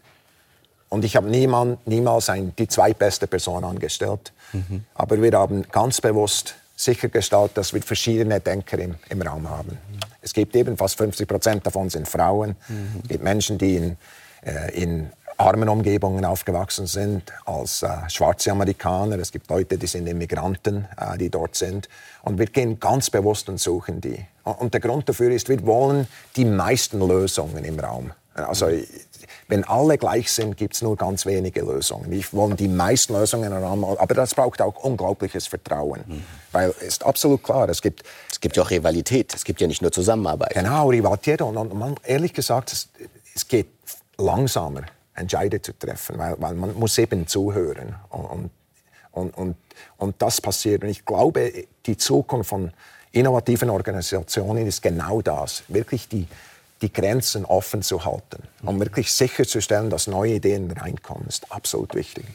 Und ich habe niemand, niemals ein, die zweitbeste Person angestellt. Mhm. Aber wir haben ganz bewusst sichergestellt, dass wir verschiedene Denker im, im Raum haben. Mhm. Es gibt eben fast 50 Prozent davon sind Frauen. Mhm. Es gibt Menschen, die in, äh, in armen Umgebungen aufgewachsen sind, als äh, schwarze Amerikaner. Es gibt Leute, die sind Immigranten, äh, die dort sind. Und wir gehen ganz bewusst und suchen die. Und der Grund dafür ist, wir wollen die meisten Lösungen im Raum. Also wenn alle gleich sind, gibt es nur ganz wenige Lösungen. Wir wollen die meisten Lösungen im Raum, aber das braucht auch unglaubliches Vertrauen. Mhm. Weil es ist absolut klar, es gibt... Es gibt ja auch Rivalität, es gibt ja nicht nur Zusammenarbeit. Genau, Rivalität. Und, und man, ehrlich gesagt, es, es geht langsamer, Entscheide zu treffen, weil, weil man muss eben zuhören. Und, und, und, und das passiert. Und ich glaube, die Zukunft von innovativen Organisationen ist genau das, wirklich die, die Grenzen offen zu halten und wirklich sicherzustellen, dass neue Ideen reinkommen, ist absolut wichtig.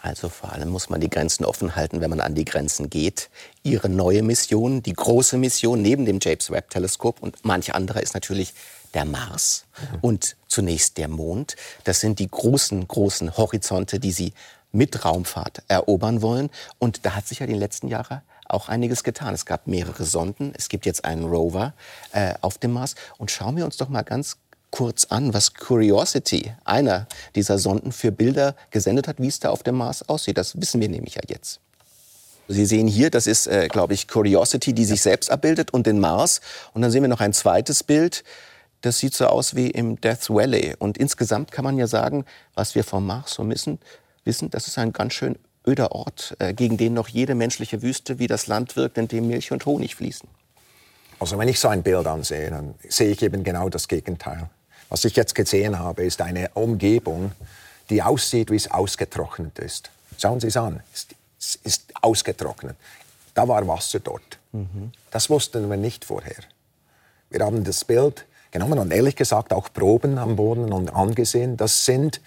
Also vor allem muss man die Grenzen offen halten, wenn man an die Grenzen geht. Ihre neue Mission, die große Mission neben dem James Webb Teleskop und manche andere ist natürlich der Mars mhm. und zunächst der Mond. Das sind die großen, großen Horizonte, die Sie mit Raumfahrt erobern wollen. Und da hat sich ja in den letzten Jahren auch einiges getan. Es gab mehrere Sonden, es gibt jetzt einen Rover äh, auf dem Mars. Und schauen wir uns doch mal ganz kurz an, was Curiosity, einer dieser Sonden, für Bilder gesendet hat, wie es da auf dem Mars aussieht. Das wissen wir nämlich ja jetzt. Sie sehen hier, das ist, äh, glaube ich, Curiosity, die sich selbst abbildet und den Mars. Und dann sehen wir noch ein zweites Bild. Das sieht so aus wie im Death Valley. Und insgesamt kann man ja sagen, was wir vom Mars so wissen, wissen, das ist ein ganz schön öder Ort, äh, gegen den noch jede menschliche Wüste wie das Land wirkt, in dem Milch und Honig fließen. Also wenn ich so ein Bild ansehe, dann sehe ich eben genau das Gegenteil. Was ich jetzt gesehen habe, ist eine Umgebung, die aussieht, wie es ausgetrocknet ist. Schauen Sie es an, es ist ausgetrocknet. Da war Wasser dort. Mhm. Das wussten wir nicht vorher. Wir haben das Bild genommen und ehrlich gesagt auch Proben am Boden und angesehen. Das sind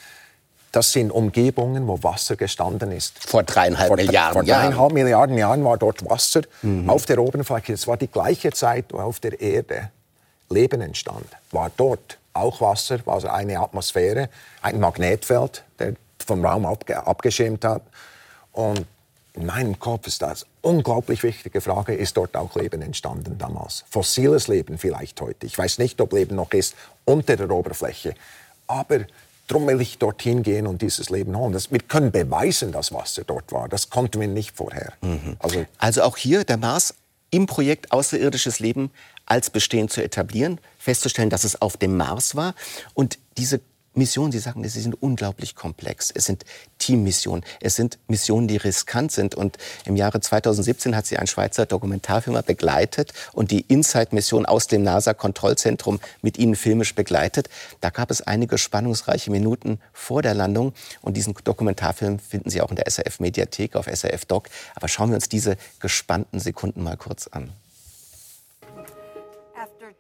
das sind Umgebungen, wo Wasser gestanden ist. Vor dreieinhalb vor, Milliarden Jahren. Vor dreieinhalb Milliarden Jahren war dort Wasser mhm. auf der Oberfläche. Es war die gleiche Zeit, wo auf der Erde Leben entstand. War dort auch Wasser, war also eine Atmosphäre, ein Magnetfeld, der vom Raum abge abgeschirmt hat. Und in meinem Kopf ist das eine unglaublich wichtige Frage, ist dort auch Leben entstanden damals? Fossiles Leben vielleicht heute. Ich weiß nicht, ob Leben noch ist unter der Oberfläche. Aber Darum will ich dorthin gehen und dieses Leben holen. Das, wir können beweisen, dass Wasser dort war. Das konnten wir nicht vorher. Mhm. Also, also auch hier der Mars im Projekt außerirdisches Leben als bestehend zu etablieren, festzustellen, dass es auf dem Mars war und diese Missionen, Sie sagen, sie sind unglaublich komplex. Es sind Teammissionen. Es sind Missionen, die riskant sind. Und im Jahre 2017 hat sie ein Schweizer Dokumentarfilmer begleitet und die Insight-Mission aus dem NASA-Kontrollzentrum mit ihnen filmisch begleitet. Da gab es einige spannungsreiche Minuten vor der Landung. Und diesen Dokumentarfilm finden Sie auch in der SRF-Mediathek auf SRF Doc. Aber schauen wir uns diese gespannten Sekunden mal kurz an.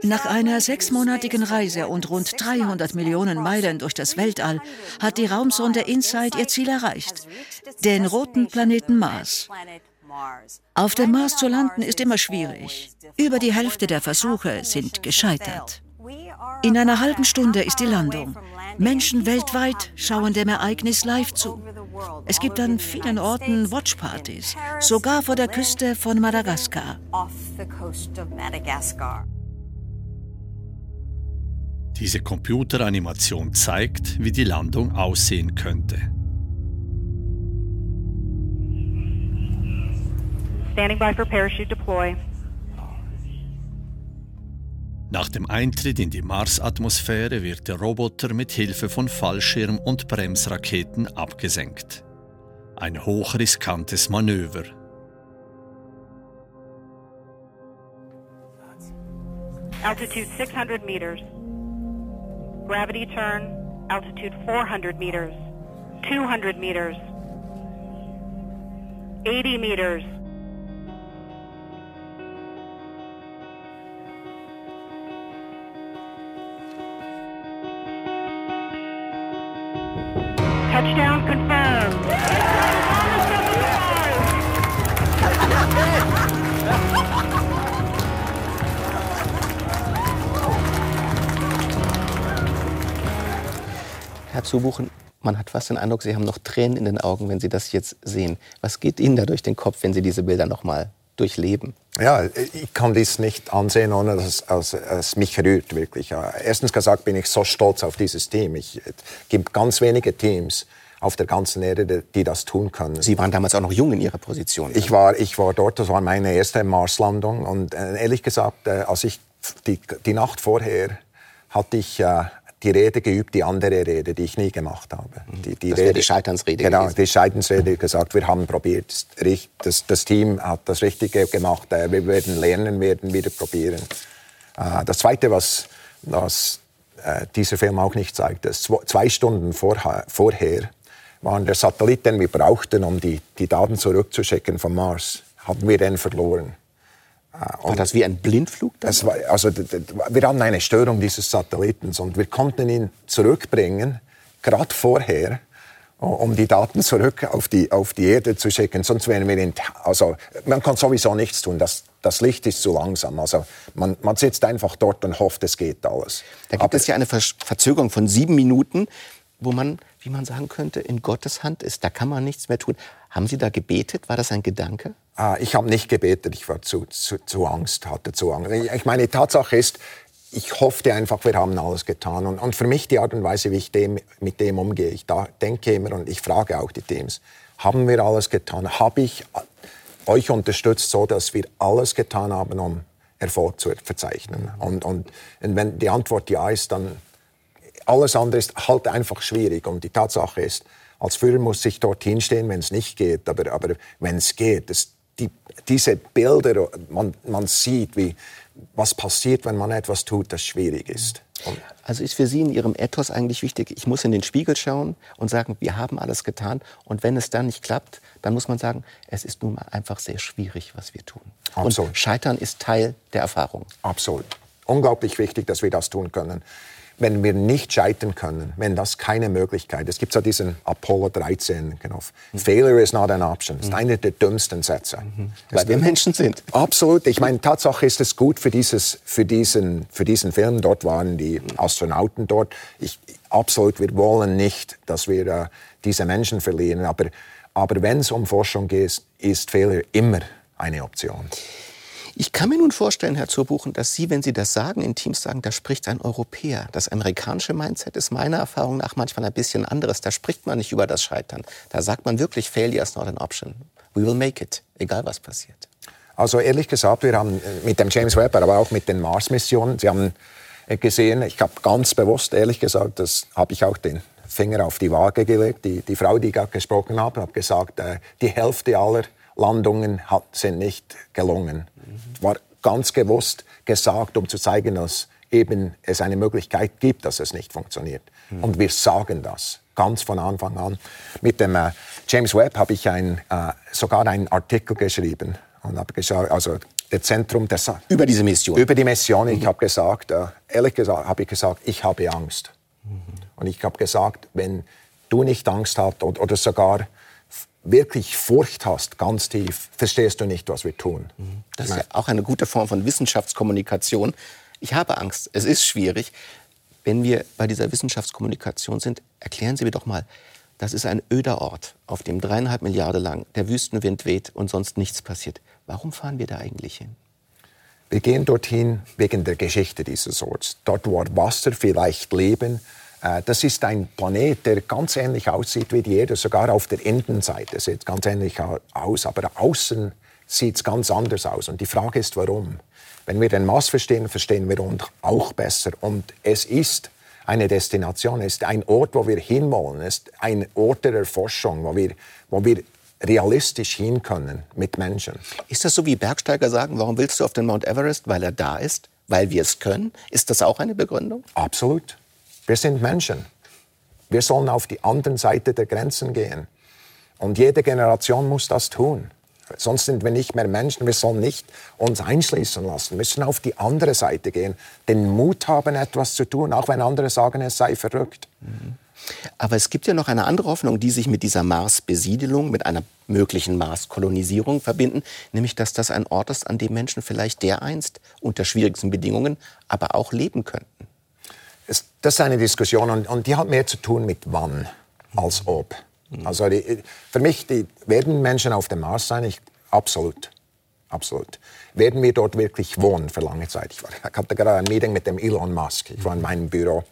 Nach einer sechsmonatigen Reise und rund 300 Millionen Meilen durch das Weltall hat die Raumsonde InSight ihr Ziel erreicht, den roten Planeten Mars. Auf dem Mars zu landen ist immer schwierig. Über die Hälfte der Versuche sind gescheitert. In einer halben Stunde ist die Landung. Menschen weltweit schauen dem Ereignis live zu. Es gibt an vielen Orten Watchpartys, sogar vor der Küste von Madagaskar. Diese Computeranimation zeigt, wie die Landung aussehen könnte. Standing by for parachute deploy. Nach dem Eintritt in die Marsatmosphäre wird der Roboter mit Hilfe von Fallschirm- und Bremsraketen abgesenkt. Ein hochriskantes Manöver. Altitude 600 meters. Gravity turn, altitude 400 meters. 200 meters. 80 meters. Zubuchen, man hat fast den Eindruck, Sie haben noch Tränen in den Augen, wenn Sie das jetzt sehen. Was geht Ihnen da durch den Kopf, wenn Sie diese Bilder noch mal durchleben? Ja, ich kann dies nicht ansehen, ohne dass, dass es mich rührt, wirklich. Erstens gesagt bin ich so stolz auf dieses Team. Es gibt ganz wenige Teams auf der ganzen Erde, die das tun können. Sie waren damals auch noch jung in Ihrer Position. Ich war, ich war dort, das war meine erste Marslandung. Und äh, ehrlich gesagt, äh, als ich die, die Nacht vorher hatte ich äh, die Rede geübt, die andere Rede, die ich nie gemacht habe. Mhm. Die, die das Rede, die Scheiternsrede. Genau, gewesen. die Scheiternsrede gesagt, wir haben probiert, das, das, Team hat das Richtige gemacht, äh, wir werden lernen, werden wieder probieren. Äh, das Zweite, was, was äh, dieser Film auch nicht zeigt, ist zwei Stunden vorher, vorher waren der Satellit, den wir brauchten, um die, die Daten zurückzuschicken vom Mars, haben wir den verloren. Und war das wie ein Blindflug? Das war, also, wir hatten eine Störung dieses Satelliten und wir konnten ihn zurückbringen, gerade vorher, um die Daten zurück auf die, auf die Erde zu schicken. Sonst wären wir in, also man kann sowieso nichts tun. Das, das Licht ist zu langsam. Also man, man sitzt einfach dort und hofft, es geht alles. Da gibt Aber, es ja eine Verzögerung von sieben Minuten, wo man, wie man sagen könnte, in Gottes Hand ist. Da kann man nichts mehr tun. Haben Sie da gebetet? War das ein Gedanke? Ah, ich habe nicht gebetet, ich war zu, zu, zu Angst, hatte zu Angst. Ich meine, Tatsache ist, ich hoffte einfach, wir haben alles getan. Und, und für mich die Art und Weise, wie ich dem, mit dem umgehe, ich da denke immer und ich frage auch die Teams, haben wir alles getan? Habe ich euch unterstützt, so dass wir alles getan haben, um Erfolg zu verzeichnen? Und, und, und wenn die Antwort ja ist, dann alles andere ist halt einfach schwierig. Und die Tatsache ist, als Führer muss ich dort hinstehen, wenn es nicht geht. Aber, aber wenn es geht, das, die, diese Bilder, man, man sieht, wie, was passiert, wenn man etwas tut, das schwierig ist. Und also ist für Sie in Ihrem Ethos eigentlich wichtig, ich muss in den Spiegel schauen und sagen, wir haben alles getan. Und wenn es dann nicht klappt, dann muss man sagen, es ist nun mal einfach sehr schwierig, was wir tun. Absolut. Und Scheitern ist Teil der Erfahrung. Absolut. Unglaublich wichtig, dass wir das tun können wenn wir nicht scheitern können, wenn das keine Möglichkeit ist. Es gibt so diesen Apollo 13, genau. Mhm. Failure is not an option. Das ist einer der dümmsten Sätze. Mhm. Weil wir Menschen sind. Absolut. Ich meine, Tatsache ist es gut für, dieses, für, diesen, für diesen Film. Dort waren die Astronauten dort. Ich, absolut, wir wollen nicht, dass wir äh, diese Menschen verlieren. Aber, aber wenn es um Forschung geht, ist Failure immer eine Option. Ich kann mir nun vorstellen, Herr Zurbuchen, dass Sie, wenn Sie das sagen, in Teams sagen, da spricht ein Europäer. Das amerikanische Mindset ist meiner Erfahrung nach manchmal ein bisschen anderes. Da spricht man nicht über das Scheitern. Da sagt man wirklich, failure is not an option. We will make it, egal was passiert. Also ehrlich gesagt, wir haben mit dem James Webb, aber auch mit den Mars-Missionen, Sie haben gesehen, ich habe ganz bewusst, ehrlich gesagt, das habe ich auch den Finger auf die Waage gelegt. Die, die Frau, die gerade gesprochen habe, hat gesagt, äh, die Hälfte aller Landungen hat, sind nicht gelungen. War ganz bewusst gesagt, um zu zeigen, dass eben es eine Möglichkeit gibt, dass es nicht funktioniert. Mhm. Und wir sagen das ganz von Anfang an. Mit dem äh, James Webb habe ich ein, äh, sogar einen Artikel geschrieben und habe gesagt, also der Zentrum der Sa über diese Mission. Über die Mission. Mhm. Ich habe gesagt, äh, ehrlich gesagt, habe ich gesagt, ich habe Angst. Mhm. Und ich habe gesagt, wenn du nicht Angst hast oder, oder sogar wirklich Furcht hast, ganz tief, verstehst du nicht, was wir tun. Mhm. Das ist ja auch eine gute Form von Wissenschaftskommunikation. Ich habe Angst, es ist schwierig. Wenn wir bei dieser Wissenschaftskommunikation sind, erklären Sie mir doch mal, das ist ein öder Ort, auf dem dreieinhalb Milliarden lang der Wüstenwind weht und sonst nichts passiert. Warum fahren wir da eigentlich hin? Wir gehen dorthin wegen der Geschichte dieses Orts. Dort war Wasser, vielleicht Leben. Äh, das ist ein Planet, der ganz ähnlich aussieht wie die Erde, sogar auf der Innenseite sieht es ganz ähnlich aus, aber außen sieht es ganz anders aus. Und die Frage ist, warum? Wenn wir den Mars verstehen, verstehen wir uns auch besser. Und es ist eine Destination, es ist ein Ort, wo wir hinwollen, es ist ein Ort der Erforschung, wo wir, wo wir realistisch hin können mit Menschen. Ist das so, wie Bergsteiger sagen, warum willst du auf den Mount Everest? Weil er da ist? Weil wir es können? Ist das auch eine Begründung? Absolut. Wir sind Menschen. Wir sollen auf die andere Seite der Grenzen gehen. Und jede Generation muss das tun. Sonst sind wir nicht mehr Menschen. Wir sollen nicht uns einschließen lassen. Wir müssen auf die andere Seite gehen. Den Mut haben, etwas zu tun, auch wenn andere sagen, es sei verrückt. Aber es gibt ja noch eine andere Hoffnung, die sich mit dieser Mars-Besiedelung, mit einer möglichen Mars-Kolonisierung verbinden, nämlich dass das ein Ort ist, an dem Menschen vielleicht dereinst unter schwierigsten Bedingungen aber auch leben könnten. Das ist eine Diskussion und, und, die hat mehr zu tun mit wann als ob. Mhm. Also die, für mich die, werden Menschen auf dem Mars sein. Ich, absolut. Absolut. Werden wir dort wirklich wohnen für lange Zeit? Ich, war, ich hatte gerade ein Meeting mit dem Elon Musk. Ich war in meinem Büro.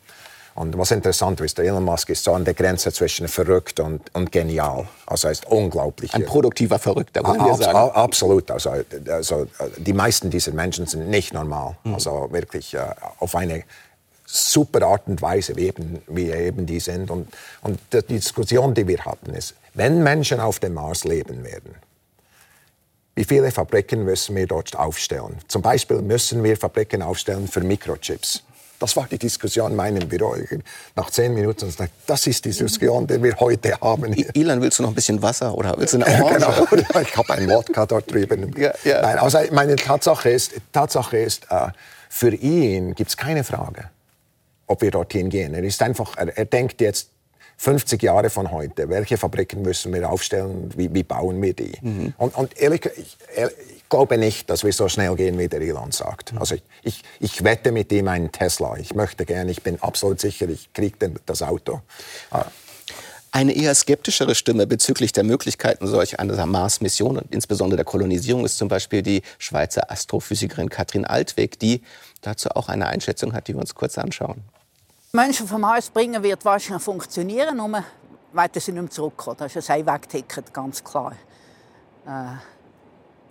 Und was interessant ist, der Elon Musk ist so an der Grenze zwischen verrückt und, und genial. Also er ist unglaublich. Ein produktiver Verrückter, wollen wir sagen. Absolut. Also, also, die meisten dieser Menschen sind nicht normal. Mhm. Also wirklich äh, auf eine super Art und Weise, wie eben, wie eben die sind. Und, und die Diskussion, die wir hatten, ist, wenn Menschen auf dem Mars leben werden, wie viele Fabriken müssen wir dort aufstellen? Zum Beispiel müssen wir Fabriken aufstellen für Mikrochips. Das war die Diskussion in meinem Büro. Nach zehn Minuten das ist die Diskussion, die wir heute haben. Hier. Ilan, willst du noch ein bisschen Wasser oder willst du eine Orange? genau. Ich habe ein Wodka dort drüben. Ja, ja. Nein, also meine Tatsache ist, Tatsache ist äh, für ihn gibt es keine Frage ob wir dorthin gehen. Er ist einfach, er, er denkt jetzt 50 Jahre von heute, welche Fabriken müssen wir aufstellen, wie, wie bauen wir die? Mhm. Und, und, ehrlich, ich, ich, glaube nicht, dass wir so schnell gehen, wie der Elon sagt. Mhm. Also ich, ich, ich, wette mit ihm einen Tesla. Ich möchte gerne, ich bin absolut sicher, ich kriege das Auto. Ah. Eine eher skeptischere Stimme bezüglich der Möglichkeiten solch einer Mars-Mission und insbesondere der Kolonisierung ist zum Beispiel die Schweizer Astrophysikerin Katrin Altweg, die dazu auch eine Einschätzung hat, die wir uns kurz anschauen. Menschen vom Mars bringen wird wahrscheinlich funktionieren, nur weiter sie nicht mehr zurückkommen. Das ist ein Einwegticket, ganz klar. Äh,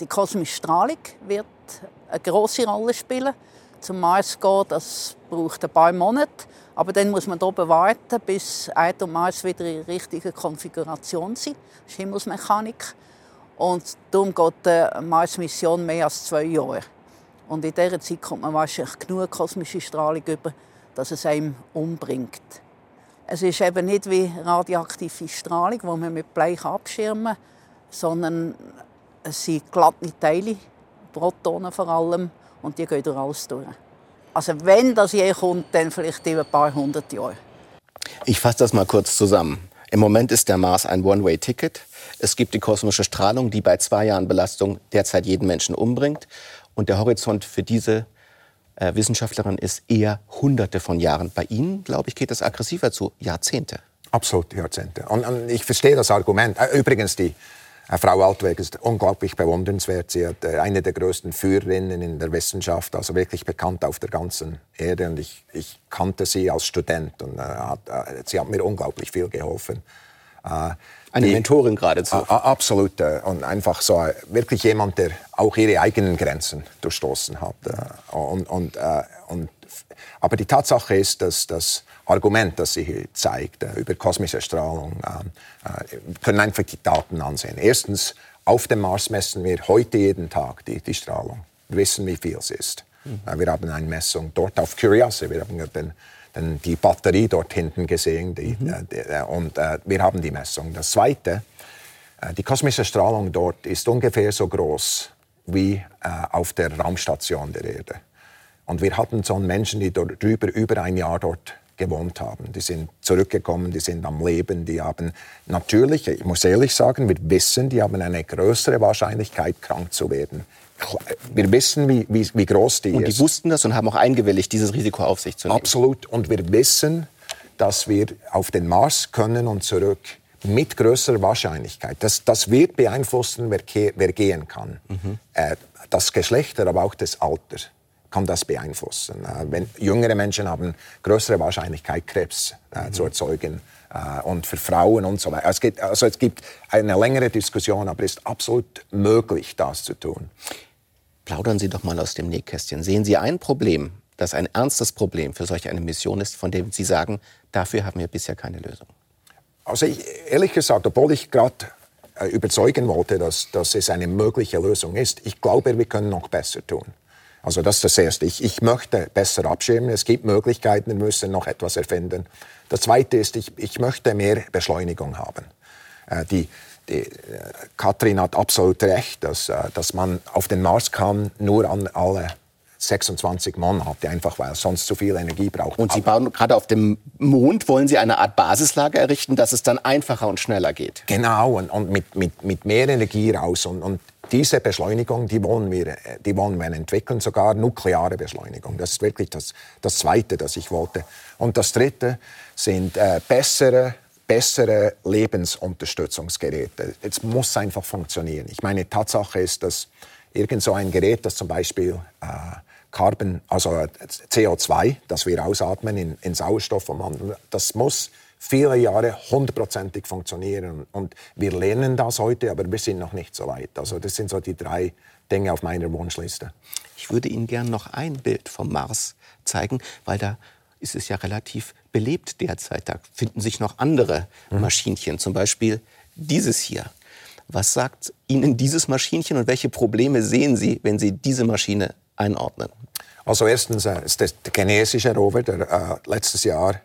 die kosmische Strahlung wird eine große Rolle spielen. Zum Mars gehen, das braucht ein paar Monate. Aber dann muss man oben warten, bis Erde und Mars wieder in der richtigen Konfiguration sind. Das ist Himmelsmechanik. Und darum geht die Mars-Mission mehr als zwei Jahre. Und in dieser Zeit kommt man wahrscheinlich genug kosmische Strahlung über, dass es einem umbringt. Es ist eben nicht wie radioaktive Strahlung, die man mit Blech abschirmen kann, sondern es sind glatte Teile, Protonen vor allem, und die gehen durch alles durch. Also wenn das je kommt, dann vielleicht in ein paar hundert Jahre. Ich fasse das mal kurz zusammen. Im Moment ist der Mars ein One-Way-Ticket. Es gibt die kosmische Strahlung, die bei zwei Jahren Belastung derzeit jeden Menschen umbringt. Und der Horizont für diese äh, Wissenschaftlerin ist eher Hunderte von Jahren. Bei Ihnen, glaube ich, geht das aggressiver zu Jahrzehnte. Absolut Jahrzehnte. Und, und ich verstehe das Argument. Äh, übrigens, die äh, Frau Altweg ist unglaublich bewundernswert. Sie ist äh, eine der größten Führerinnen in der Wissenschaft, also wirklich bekannt auf der ganzen Erde. Und ich, ich kannte sie als Student und äh, hat, äh, sie hat mir unglaublich viel geholfen. Eine die, Mentorin geradezu. Absolut. Und einfach so wirklich jemand, der auch ihre eigenen Grenzen durchstoßen hat. Und, und, und, aber die Tatsache ist, dass das Argument, das sie hier zeigt über kosmische Strahlung, können einfach die Daten ansehen. Erstens, auf dem Mars messen wir heute jeden Tag die, die Strahlung. Wir wissen, wie viel es ist. Mhm. Wir haben eine Messung dort auf Curiosity. Wir haben den die Batterie dort hinten gesehen die, mhm. Äh, äh, und äh, wir haben die Messung. Das Zweite, äh, die kosmische Strahlung dort ist ungefähr so groß wie äh, auf der Raumstation der Erde. Und wir hatten so Menschen, die dort über, über ein Jahr dort gewohnt haben. Die sind zurückgekommen, die sind am Leben, die haben natürlich, ich muss ehrlich sagen, wir wissen, die haben eine größere Wahrscheinlichkeit, krank zu werden. Wir wissen, wie, wie, wie groß die ist. Und die wussten das und haben auch eingewilligt, dieses Risiko auf sich zu nehmen. Absolut. Und wir wissen, dass wir auf den Mars können und zurück mit größerer Wahrscheinlichkeit. Das, das wird beeinflussen, wer, wer gehen kann. Mhm. Äh, das Geschlecht, aber auch das Alter kann das beeinflussen. Äh, wenn, jüngere Menschen haben größere Wahrscheinlichkeit, Krebs äh, mhm. zu erzeugen. Äh, und für Frauen und so weiter. Es gibt, also es gibt eine längere Diskussion, aber es ist absolut möglich, das zu tun. Plaudern Sie doch mal aus dem Nähkästchen. Sehen Sie ein Problem, das ein ernstes Problem für solch eine Mission ist, von dem Sie sagen, dafür haben wir bisher keine Lösung? Also ich, ehrlich gesagt, obwohl ich gerade überzeugen wollte, dass, dass es eine mögliche Lösung ist, ich glaube, wir können noch besser tun. Also das ist das Erste. Ich, ich möchte besser abschirmen. Es gibt Möglichkeiten, wir müssen noch etwas erfinden. Das Zweite ist, ich, ich möchte mehr Beschleunigung haben. Äh, die, die, äh, Katrin hat absolut recht, dass, äh, dass man auf den Mars kann, nur an alle 26 Monate, einfach weil es sonst zu viel Energie braucht. Und Sie bauen gerade auf dem Mond, wollen Sie eine Art Basislager errichten, dass es dann einfacher und schneller geht? Genau, und, und mit, mit, mit mehr Energie raus. Und, und diese Beschleunigung, die wollen, wir, die wollen wir entwickeln, sogar nukleare Beschleunigung. Das ist wirklich das, das Zweite, das ich wollte. Und das Dritte sind äh, bessere, bessere Lebensunterstützungsgeräte. Es muss einfach funktionieren. Ich meine, Tatsache ist, dass irgend so ein Gerät, das zum Beispiel äh, Carbon, also CO2, das wir ausatmen in, in Sauerstoff umwandeln, das muss viele Jahre hundertprozentig funktionieren. Und wir lernen das heute, aber wir sind noch nicht so weit. Also das sind so die drei Dinge auf meiner Wunschliste. Ich würde Ihnen gerne noch ein Bild vom Mars zeigen, weil da ist es ja relativ belebt derzeit. Da finden sich noch andere mhm. Maschinchen, zum Beispiel dieses hier. Was sagt Ihnen dieses Maschinchen und welche Probleme sehen Sie, wenn Sie diese Maschine einordnen? Also erstens äh, ist das der chinesische Rover, der äh, letztes Jahr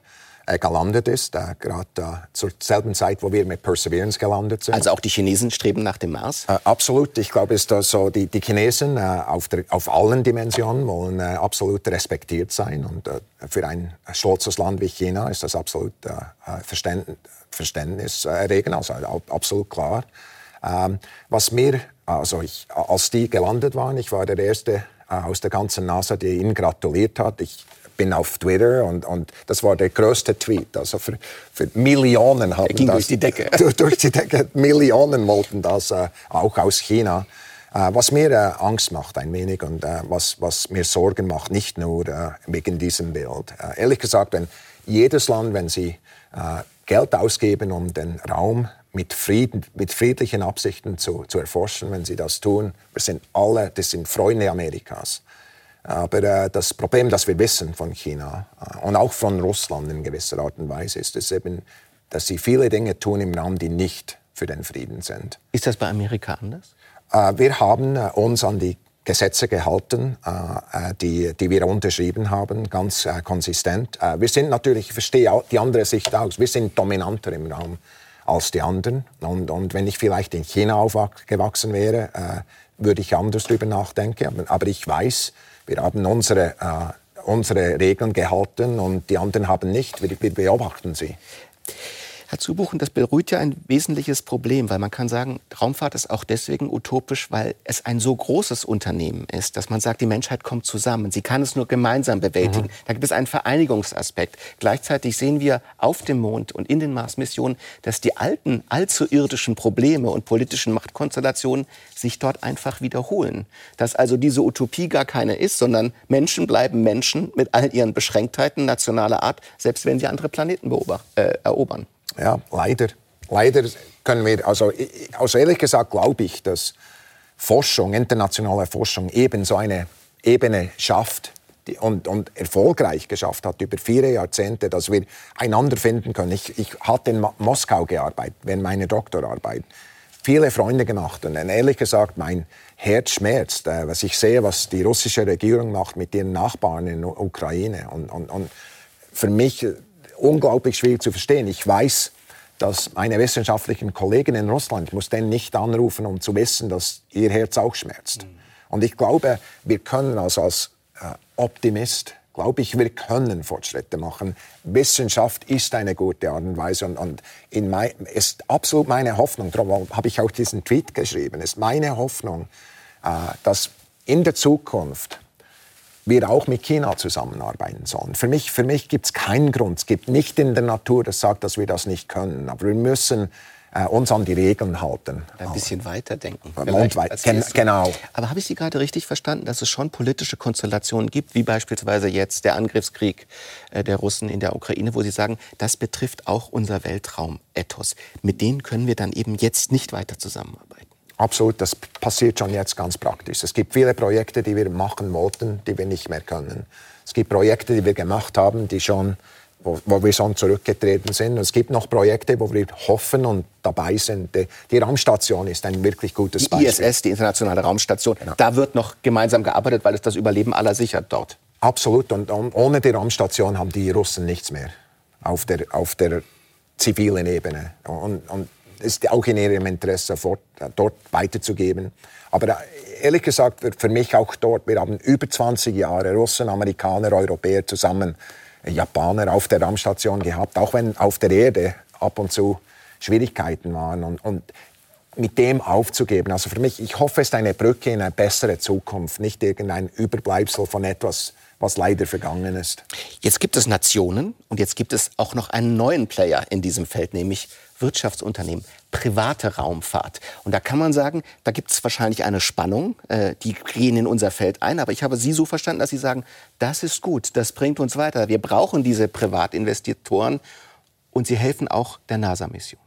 äh, gelandet ist, äh, gerade äh, zur selben Zeit, wo wir mit Perseverance gelandet sind. Also auch die Chinesen streben nach dem Mars? Äh, absolut. Ich glaube, ist das so, die, die Chinesen äh, auf, der, auf allen Dimensionen wollen äh, absolut respektiert sein. Und für ein stolzes Land wie China ist das absolut Verständnis, Verständnis erregend, also absolut klar. Ähm, was mir, also ich, als die gelandet waren, ich war der Erste aus der ganzen NASA, der ihnen gratuliert hat. Ich bin auf Twitter und, und das war der größte Tweet. Also für, für Millionen haben das, durch die Decke. durch die Decke. Millionen wollten das, äh, auch aus China. Äh, was mir äh, Angst macht ein wenig und äh, was, was mir Sorgen macht, nicht nur äh, wegen diesem Bild. Äh, ehrlich gesagt, wenn jedes Land, wenn sie Geld ausgeben, um den Raum mit, Frieden, mit friedlichen Absichten zu, zu erforschen, wenn sie das tun, wir sind alle, das sind Freunde Amerikas. Aber äh, das Problem, das wir wissen von China äh, und auch von Russland in gewisser Art und Weise, ist es eben, dass sie viele Dinge tun im Raum, die nicht für den Frieden sind. Ist das bei Amerika anders? Äh, wir haben äh, uns an die Gesetze gehalten, äh, äh, die, die wir unterschrieben haben, ganz konsistent. wir sind natürlich, ich verstehe auch die andere Sicht aus, wir sind dominanter im Raum als die anderen. Und, und wenn ich vielleicht in China aufgewachsen wäre, würde ich anders darüber nachdenken. Aber ich weiß, wir haben unsere, äh, unsere Regeln gehalten und die anderen haben nicht. Wir, wir beobachten sie. Herr Zubuchen, das berührt ja ein wesentliches Problem, weil man kann sagen, Raumfahrt ist auch deswegen utopisch, weil es ein so großes Unternehmen ist, dass man sagt, die Menschheit kommt zusammen. Sie kann es nur gemeinsam bewältigen. Mhm. Da gibt es einen Vereinigungsaspekt. Gleichzeitig sehen wir auf dem Mond und in den Mars-Missionen, dass die alten, allzu irdischen Probleme und politischen Machtkonstellationen sich dort einfach wiederholen. Dass also diese Utopie gar keine ist, sondern Menschen bleiben Menschen mit all ihren Beschränktheiten nationaler Art, selbst wenn sie andere Planeten äh, erobern. Ja, leider. Leider können wir, also, also ehrlich gesagt glaube ich, dass Forschung, internationale Forschung eben so eine Ebene schafft und, und erfolgreich geschafft hat über viele Jahrzehnte, dass wir einander finden können. Ich, ich hatte in Moskau gearbeitet, während meiner Doktorarbeit. Viele Freunde gemacht und ehrlich gesagt, mein Herz schmerzt, äh, was ich sehe, was die russische Regierung macht mit ihren Nachbarn in der Ukraine. Und, und, und für mich unglaublich schwierig zu verstehen. Ich weiß, dass meine wissenschaftlichen Kollegen in Russland, ich muss denen nicht anrufen, um zu wissen, dass ihr Herz auch schmerzt. Und ich glaube, wir können also als äh, Optimist glaube ich, wir können Fortschritte machen. Wissenschaft ist eine gute Art und Weise und, und in mein, ist absolut meine Hoffnung, darum habe ich auch diesen Tweet geschrieben, ist meine Hoffnung, äh, dass in der Zukunft wir auch mit China zusammenarbeiten sollen. Für mich, für mich gibt es keinen Grund, es gibt nicht in der Natur, das sagt, dass wir das nicht können. Aber wir müssen äh, uns an die Regeln halten. Ein bisschen weiterdenken. Wei gen genau. Aber habe ich Sie gerade richtig verstanden, dass es schon politische Konstellationen gibt, wie beispielsweise jetzt der Angriffskrieg äh, der Russen in der Ukraine, wo Sie sagen, das betrifft auch unser Weltraum-Ethos. Mit denen können wir dann eben jetzt nicht weiter zusammenarbeiten. Absolut, das passiert schon jetzt ganz praktisch. Es gibt viele Projekte, die wir machen wollten, die wir nicht mehr können. Es gibt Projekte, die wir gemacht haben, die schon wo, wo, wir schon zurückgetreten sind. Und es gibt noch Projekte, wo wir hoffen und dabei sind. Die, die Raumstation ist ein wirklich gutes die Beispiel. ISS, die internationale Raumstation, genau. da wird noch gemeinsam gearbeitet, weil es das Überleben aller sichert dort. Absolut. Und, ohne die Raumstation haben die Russen nichts mehr auf der, auf der zivilen Ebene. Und, und ist auch in ihrem Interesse, fort, dort weiterzugeben. Aber äh, ehrlich gesagt, für mich auch dort, wir haben über 20 Jahre Russen, Amerikaner, Europäer zusammen Japaner auf der Raumstation gehabt, auch wenn auf der Erde ab und zu Schwierigkeiten waren. Und, und mit dem aufzugeben. Also für mich, ich hoffe, es ist eine Brücke in eine bessere Zukunft, nicht irgendein Überbleibsel von etwas, was leider vergangen ist. Jetzt gibt es Nationen und jetzt gibt es auch noch einen neuen Player in diesem Feld, nämlich Wirtschaftsunternehmen, private Raumfahrt. Und da kann man sagen, da gibt es wahrscheinlich eine Spannung, äh, die gehen in unser Feld ein. Aber ich habe Sie so verstanden, dass Sie sagen, das ist gut, das bringt uns weiter. Wir brauchen diese Privatinvestitoren und sie helfen auch der NASA-Mission.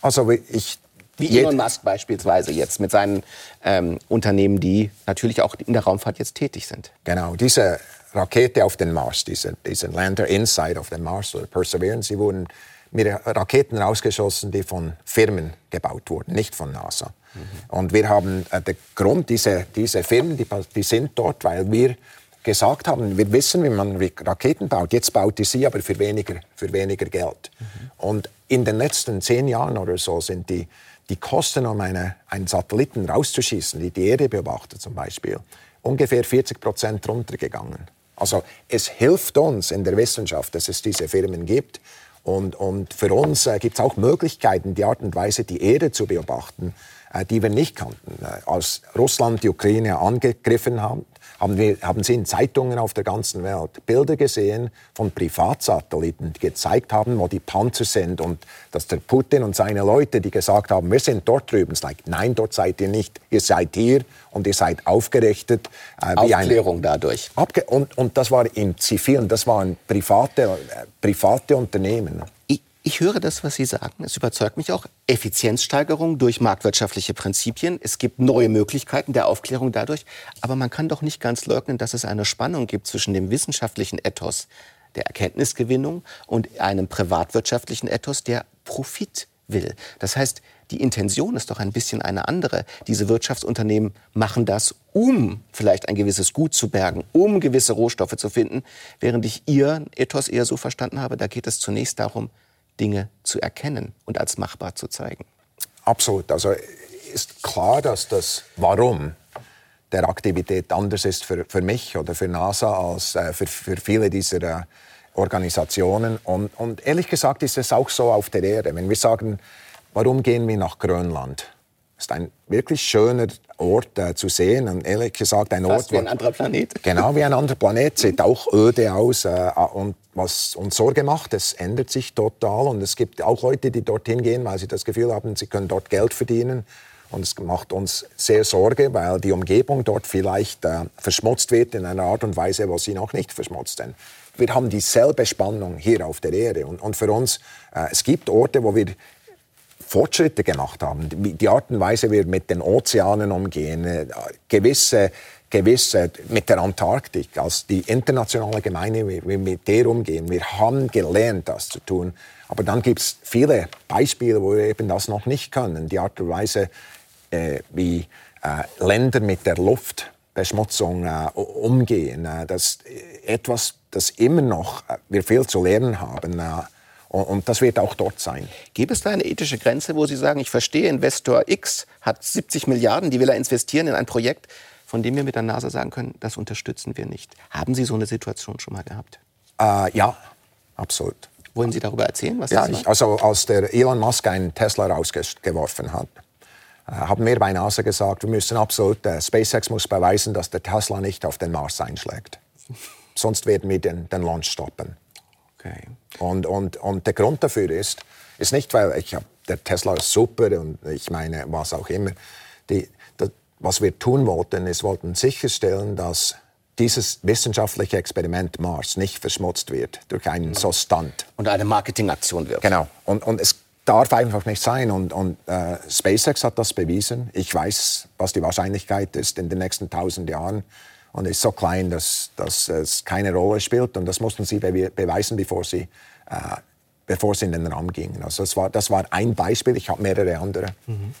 Also ich wie Elon Musk beispielsweise jetzt mit seinen ähm, Unternehmen, die natürlich auch in der Raumfahrt jetzt tätig sind. Genau, diese Rakete auf den Mars, diese, diese Lander Inside auf dem Mars oder Perseverance, sie wurden mit Raketen rausgeschossen, die von Firmen gebaut wurden, nicht von NASA. Mhm. Und wir haben äh, den Grund, diese, diese Firmen, die, die sind dort, weil wir gesagt haben, wir wissen, wie man Raketen baut. Jetzt baut die sie aber für weniger, für weniger Geld. Mhm. Und in den letzten zehn Jahren oder so sind die, die Kosten, um eine, einen Satelliten rauszuschießen, die die Erde beobachtet zum Beispiel, ungefähr 40 Prozent runtergegangen. Also es hilft uns in der Wissenschaft, dass es diese Firmen gibt. Und, und für uns äh, gibt es auch Möglichkeiten, die Art und Weise, die Erde zu beobachten, äh, die wir nicht kannten. Äh, als Russland die Ukraine angegriffen hat, haben, wir, haben Sie in Zeitungen auf der ganzen Welt Bilder gesehen von Privatsatelliten, die gezeigt haben, wo die Panzer sind und dass der Putin und seine Leute, die gesagt haben, wir sind dort drüben, sagt, nein, dort seid ihr nicht, ihr seid hier und ihr seid aufgerichtet. Äh, Aufklärung eine, dadurch. und, und das war im Zivilen, das waren private, äh, private Unternehmen. Ich höre das, was Sie sagen. Es überzeugt mich auch. Effizienzsteigerung durch marktwirtschaftliche Prinzipien. Es gibt neue Möglichkeiten der Aufklärung dadurch. Aber man kann doch nicht ganz leugnen, dass es eine Spannung gibt zwischen dem wissenschaftlichen Ethos der Erkenntnisgewinnung und einem privatwirtschaftlichen Ethos, der Profit will. Das heißt, die Intention ist doch ein bisschen eine andere. Diese Wirtschaftsunternehmen machen das, um vielleicht ein gewisses Gut zu bergen, um gewisse Rohstoffe zu finden, während ich Ihr Ethos eher so verstanden habe, da geht es zunächst darum, Dinge zu erkennen und als machbar zu zeigen. Absolut. Also ist klar, dass das Warum der Aktivität anders ist für, für mich oder für NASA als äh, für, für viele dieser äh, Organisationen. Und, und ehrlich gesagt ist es auch so auf der Erde. Wenn wir sagen, warum gehen wir nach Grönland? Ist ein wirklich schöner Ort äh, zu sehen. Und ehrlich gesagt, ein Fast Ort. wie ein anderer Planet. Genau wie ein anderer Planet. Sieht auch öde aus. Äh, und was uns Sorge macht, es ändert sich total. Und es gibt auch Leute, die dorthin gehen, weil sie das Gefühl haben, sie können dort Geld verdienen. Und es macht uns sehr Sorge, weil die Umgebung dort vielleicht äh, verschmutzt wird in einer Art und Weise, wo sie noch nicht verschmutzt sind. Wir haben dieselbe Spannung hier auf der Erde. Und, und für uns, äh, es gibt Orte, wo wir Fortschritte gemacht haben. Die, Art und Weise, wie wir mit den Ozeanen umgehen, äh, gewisse gewisse mit der Antarktik, als die internationale Gemeinde, wie wir mit der umgehen. Wir haben gelernt, das zu tun. Aber dann gibt es viele Beispiele, wo wir eben das noch nicht können. Die Art und Weise, äh, wie äh, Länder mit der Luftbeschmutzung äh, umgehen, äh, das ist etwas, das immer noch äh, wir viel zu lernen haben. Und das wird auch dort sein. Gibt es da eine ethische Grenze, wo Sie sagen, ich verstehe, Investor X hat 70 Milliarden, die will er investieren in ein Projekt, von dem wir mit der NASA sagen können, das unterstützen wir nicht. Haben Sie so eine Situation schon mal gehabt? Äh, ja, absolut. Wollen Sie darüber erzählen? Was ja, ich, also als der Elon Musk einen Tesla rausgeworfen hat, äh, haben wir bei NASA gesagt, wir müssen absolut, äh, SpaceX muss beweisen, dass der Tesla nicht auf den Mars einschlägt. Sonst werden wir den, den Launch stoppen. Okay. Und, und, und der Grund dafür ist, ist nicht, weil ich hab, der Tesla ist super und ich meine, was auch immer. Die, das, was wir tun wollten, ist, wollten sicherstellen, dass dieses wissenschaftliche Experiment Mars nicht verschmutzt wird durch einen mhm. so Stunt. Und eine Marketingaktion wird. Genau. Und, und es darf einfach nicht sein. Und, und äh, SpaceX hat das bewiesen. Ich weiß, was die Wahrscheinlichkeit ist in den nächsten tausend Jahren. Und ist so klein, dass, dass es keine Rolle spielt. Und das mussten sie be beweisen, bevor sie, äh, bevor sie in den Raum gingen. Also das war, das war ein Beispiel. Ich habe mehrere andere. Mhm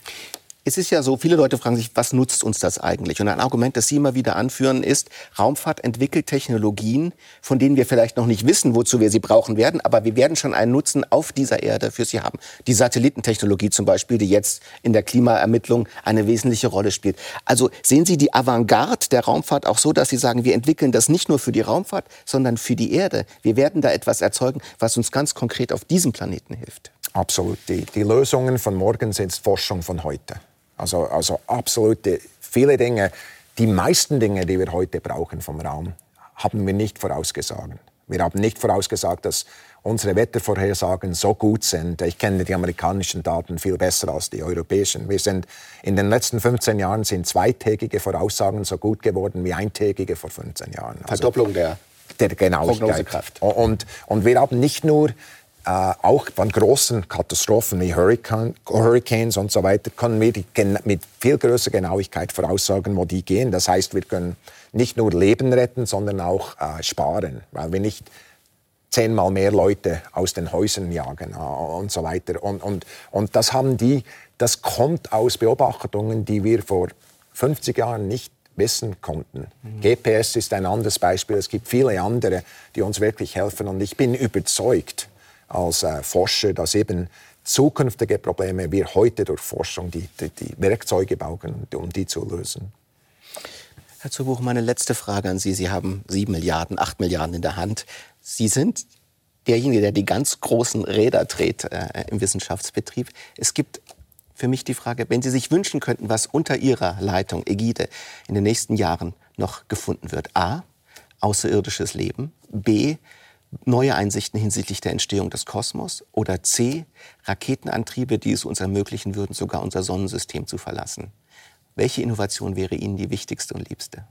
es ist ja so, viele Leute fragen sich, was nutzt uns das eigentlich? Und ein Argument, das Sie immer wieder anführen, ist, Raumfahrt entwickelt Technologien, von denen wir vielleicht noch nicht wissen, wozu wir sie brauchen werden, aber wir werden schon einen Nutzen auf dieser Erde für sie haben. Die Satellitentechnologie zum Beispiel, die jetzt in der Klimaermittlung eine wesentliche Rolle spielt. Also sehen Sie die Avantgarde der Raumfahrt auch so, dass Sie sagen, wir entwickeln das nicht nur für die Raumfahrt, sondern für die Erde. Wir werden da etwas erzeugen, was uns ganz konkret auf diesem Planeten hilft. Absolut. Die, die Lösungen von morgen sind Forschung von heute. Also, also absolute viele Dinge, die meisten Dinge, die wir heute brauchen vom Raum, haben wir nicht vorausgesagt. Wir haben nicht vorausgesagt, dass unsere Wettervorhersagen so gut sind. Ich kenne die amerikanischen Daten viel besser als die europäischen. Wir sind in den letzten 15 Jahren sind zweitägige Voraussagen so gut geworden wie eintägige vor 15 Jahren. Also Verdopplung der, der Genauigkeit. Und, und wir haben nicht nur auch von großen Katastrophen wie Hurricane, Hurricanes und so weiter können wir mit viel größerer Genauigkeit voraussagen, wo die gehen. Das heißt, wir können nicht nur Leben retten, sondern auch äh, sparen, weil wir nicht zehnmal mehr Leute aus den Häusern jagen äh, und so weiter. Und, und, und das haben die, das kommt aus Beobachtungen, die wir vor 50 Jahren nicht wissen konnten. Mhm. GPS ist ein anderes Beispiel. Es gibt viele andere, die uns wirklich helfen. Und ich bin überzeugt, als äh, Forscher, dass eben zukünftige Probleme wir heute durch Forschung die, die, die Werkzeuge bauen, um die zu lösen. Herr Zubuch, meine letzte Frage an Sie. Sie haben sieben Milliarden, acht Milliarden in der Hand. Sie sind derjenige, der die ganz großen Räder dreht äh, im Wissenschaftsbetrieb. Es gibt für mich die Frage, wenn Sie sich wünschen könnten, was unter Ihrer Leitung, Ägide, in den nächsten Jahren noch gefunden wird. A. Außerirdisches Leben. B neue Einsichten hinsichtlich der Entstehung des Kosmos oder C, Raketenantriebe, die es uns ermöglichen würden, sogar unser Sonnensystem zu verlassen. Welche Innovation wäre Ihnen die wichtigste und liebste?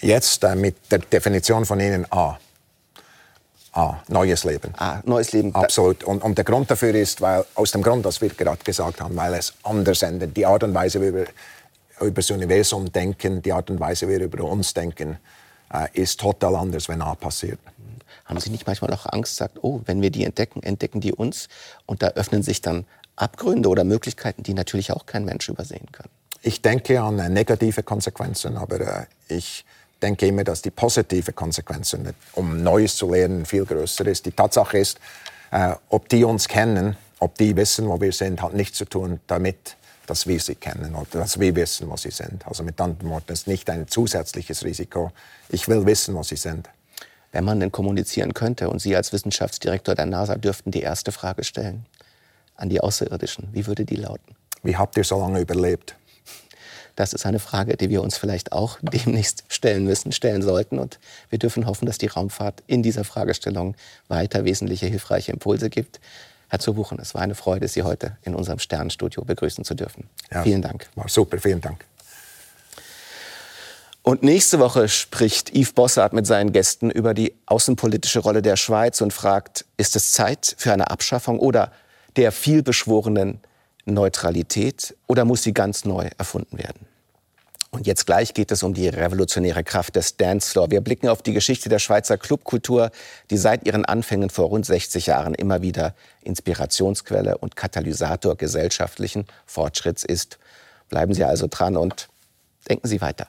Jetzt äh, mit der Definition von Ihnen A. A, neues Leben. A, neues Leben. Absolut. Und, und der Grund dafür ist, weil, aus dem Grund, was wir gerade gesagt haben, weil es anders ändert. Die Art und Weise, wie wir über das Universum denken, die Art und Weise, wie wir über uns denken, äh, ist total anders, wenn A passiert. Haben Sie nicht manchmal auch Angst, sagt, oh, wenn wir die entdecken, entdecken die uns und da öffnen sich dann Abgründe oder Möglichkeiten, die natürlich auch kein Mensch übersehen kann? Ich denke an negative Konsequenzen, aber äh, ich denke immer, dass die positive Konsequenzen, um Neues zu lernen, viel größer ist. Die Tatsache ist, äh, ob die uns kennen, ob die wissen, wo wir sind, hat nichts zu tun damit, dass wir sie kennen oder dass wir wissen, wo sie sind. Also mit anderen Worten, es ist nicht ein zusätzliches Risiko. Ich will wissen, wo sie sind wenn man denn kommunizieren könnte. Und Sie als Wissenschaftsdirektor der NASA dürften die erste Frage stellen an die Außerirdischen. Wie würde die lauten? Wie habt ihr so lange überlebt? Das ist eine Frage, die wir uns vielleicht auch demnächst stellen müssen, stellen sollten. Und wir dürfen hoffen, dass die Raumfahrt in dieser Fragestellung weiter wesentliche hilfreiche Impulse gibt. Herr Zurbuchen, es war eine Freude, Sie heute in unserem Sternstudio begrüßen zu dürfen. Ja, vielen Dank. War super, vielen Dank. Und nächste Woche spricht Yves Bossart mit seinen Gästen über die außenpolitische Rolle der Schweiz und fragt, ist es Zeit für eine Abschaffung oder der vielbeschworenen Neutralität oder muss sie ganz neu erfunden werden? Und jetzt gleich geht es um die revolutionäre Kraft des Dancefloor. Wir blicken auf die Geschichte der Schweizer Clubkultur, die seit ihren Anfängen vor rund 60 Jahren immer wieder Inspirationsquelle und Katalysator gesellschaftlichen Fortschritts ist. Bleiben Sie also dran und denken Sie weiter.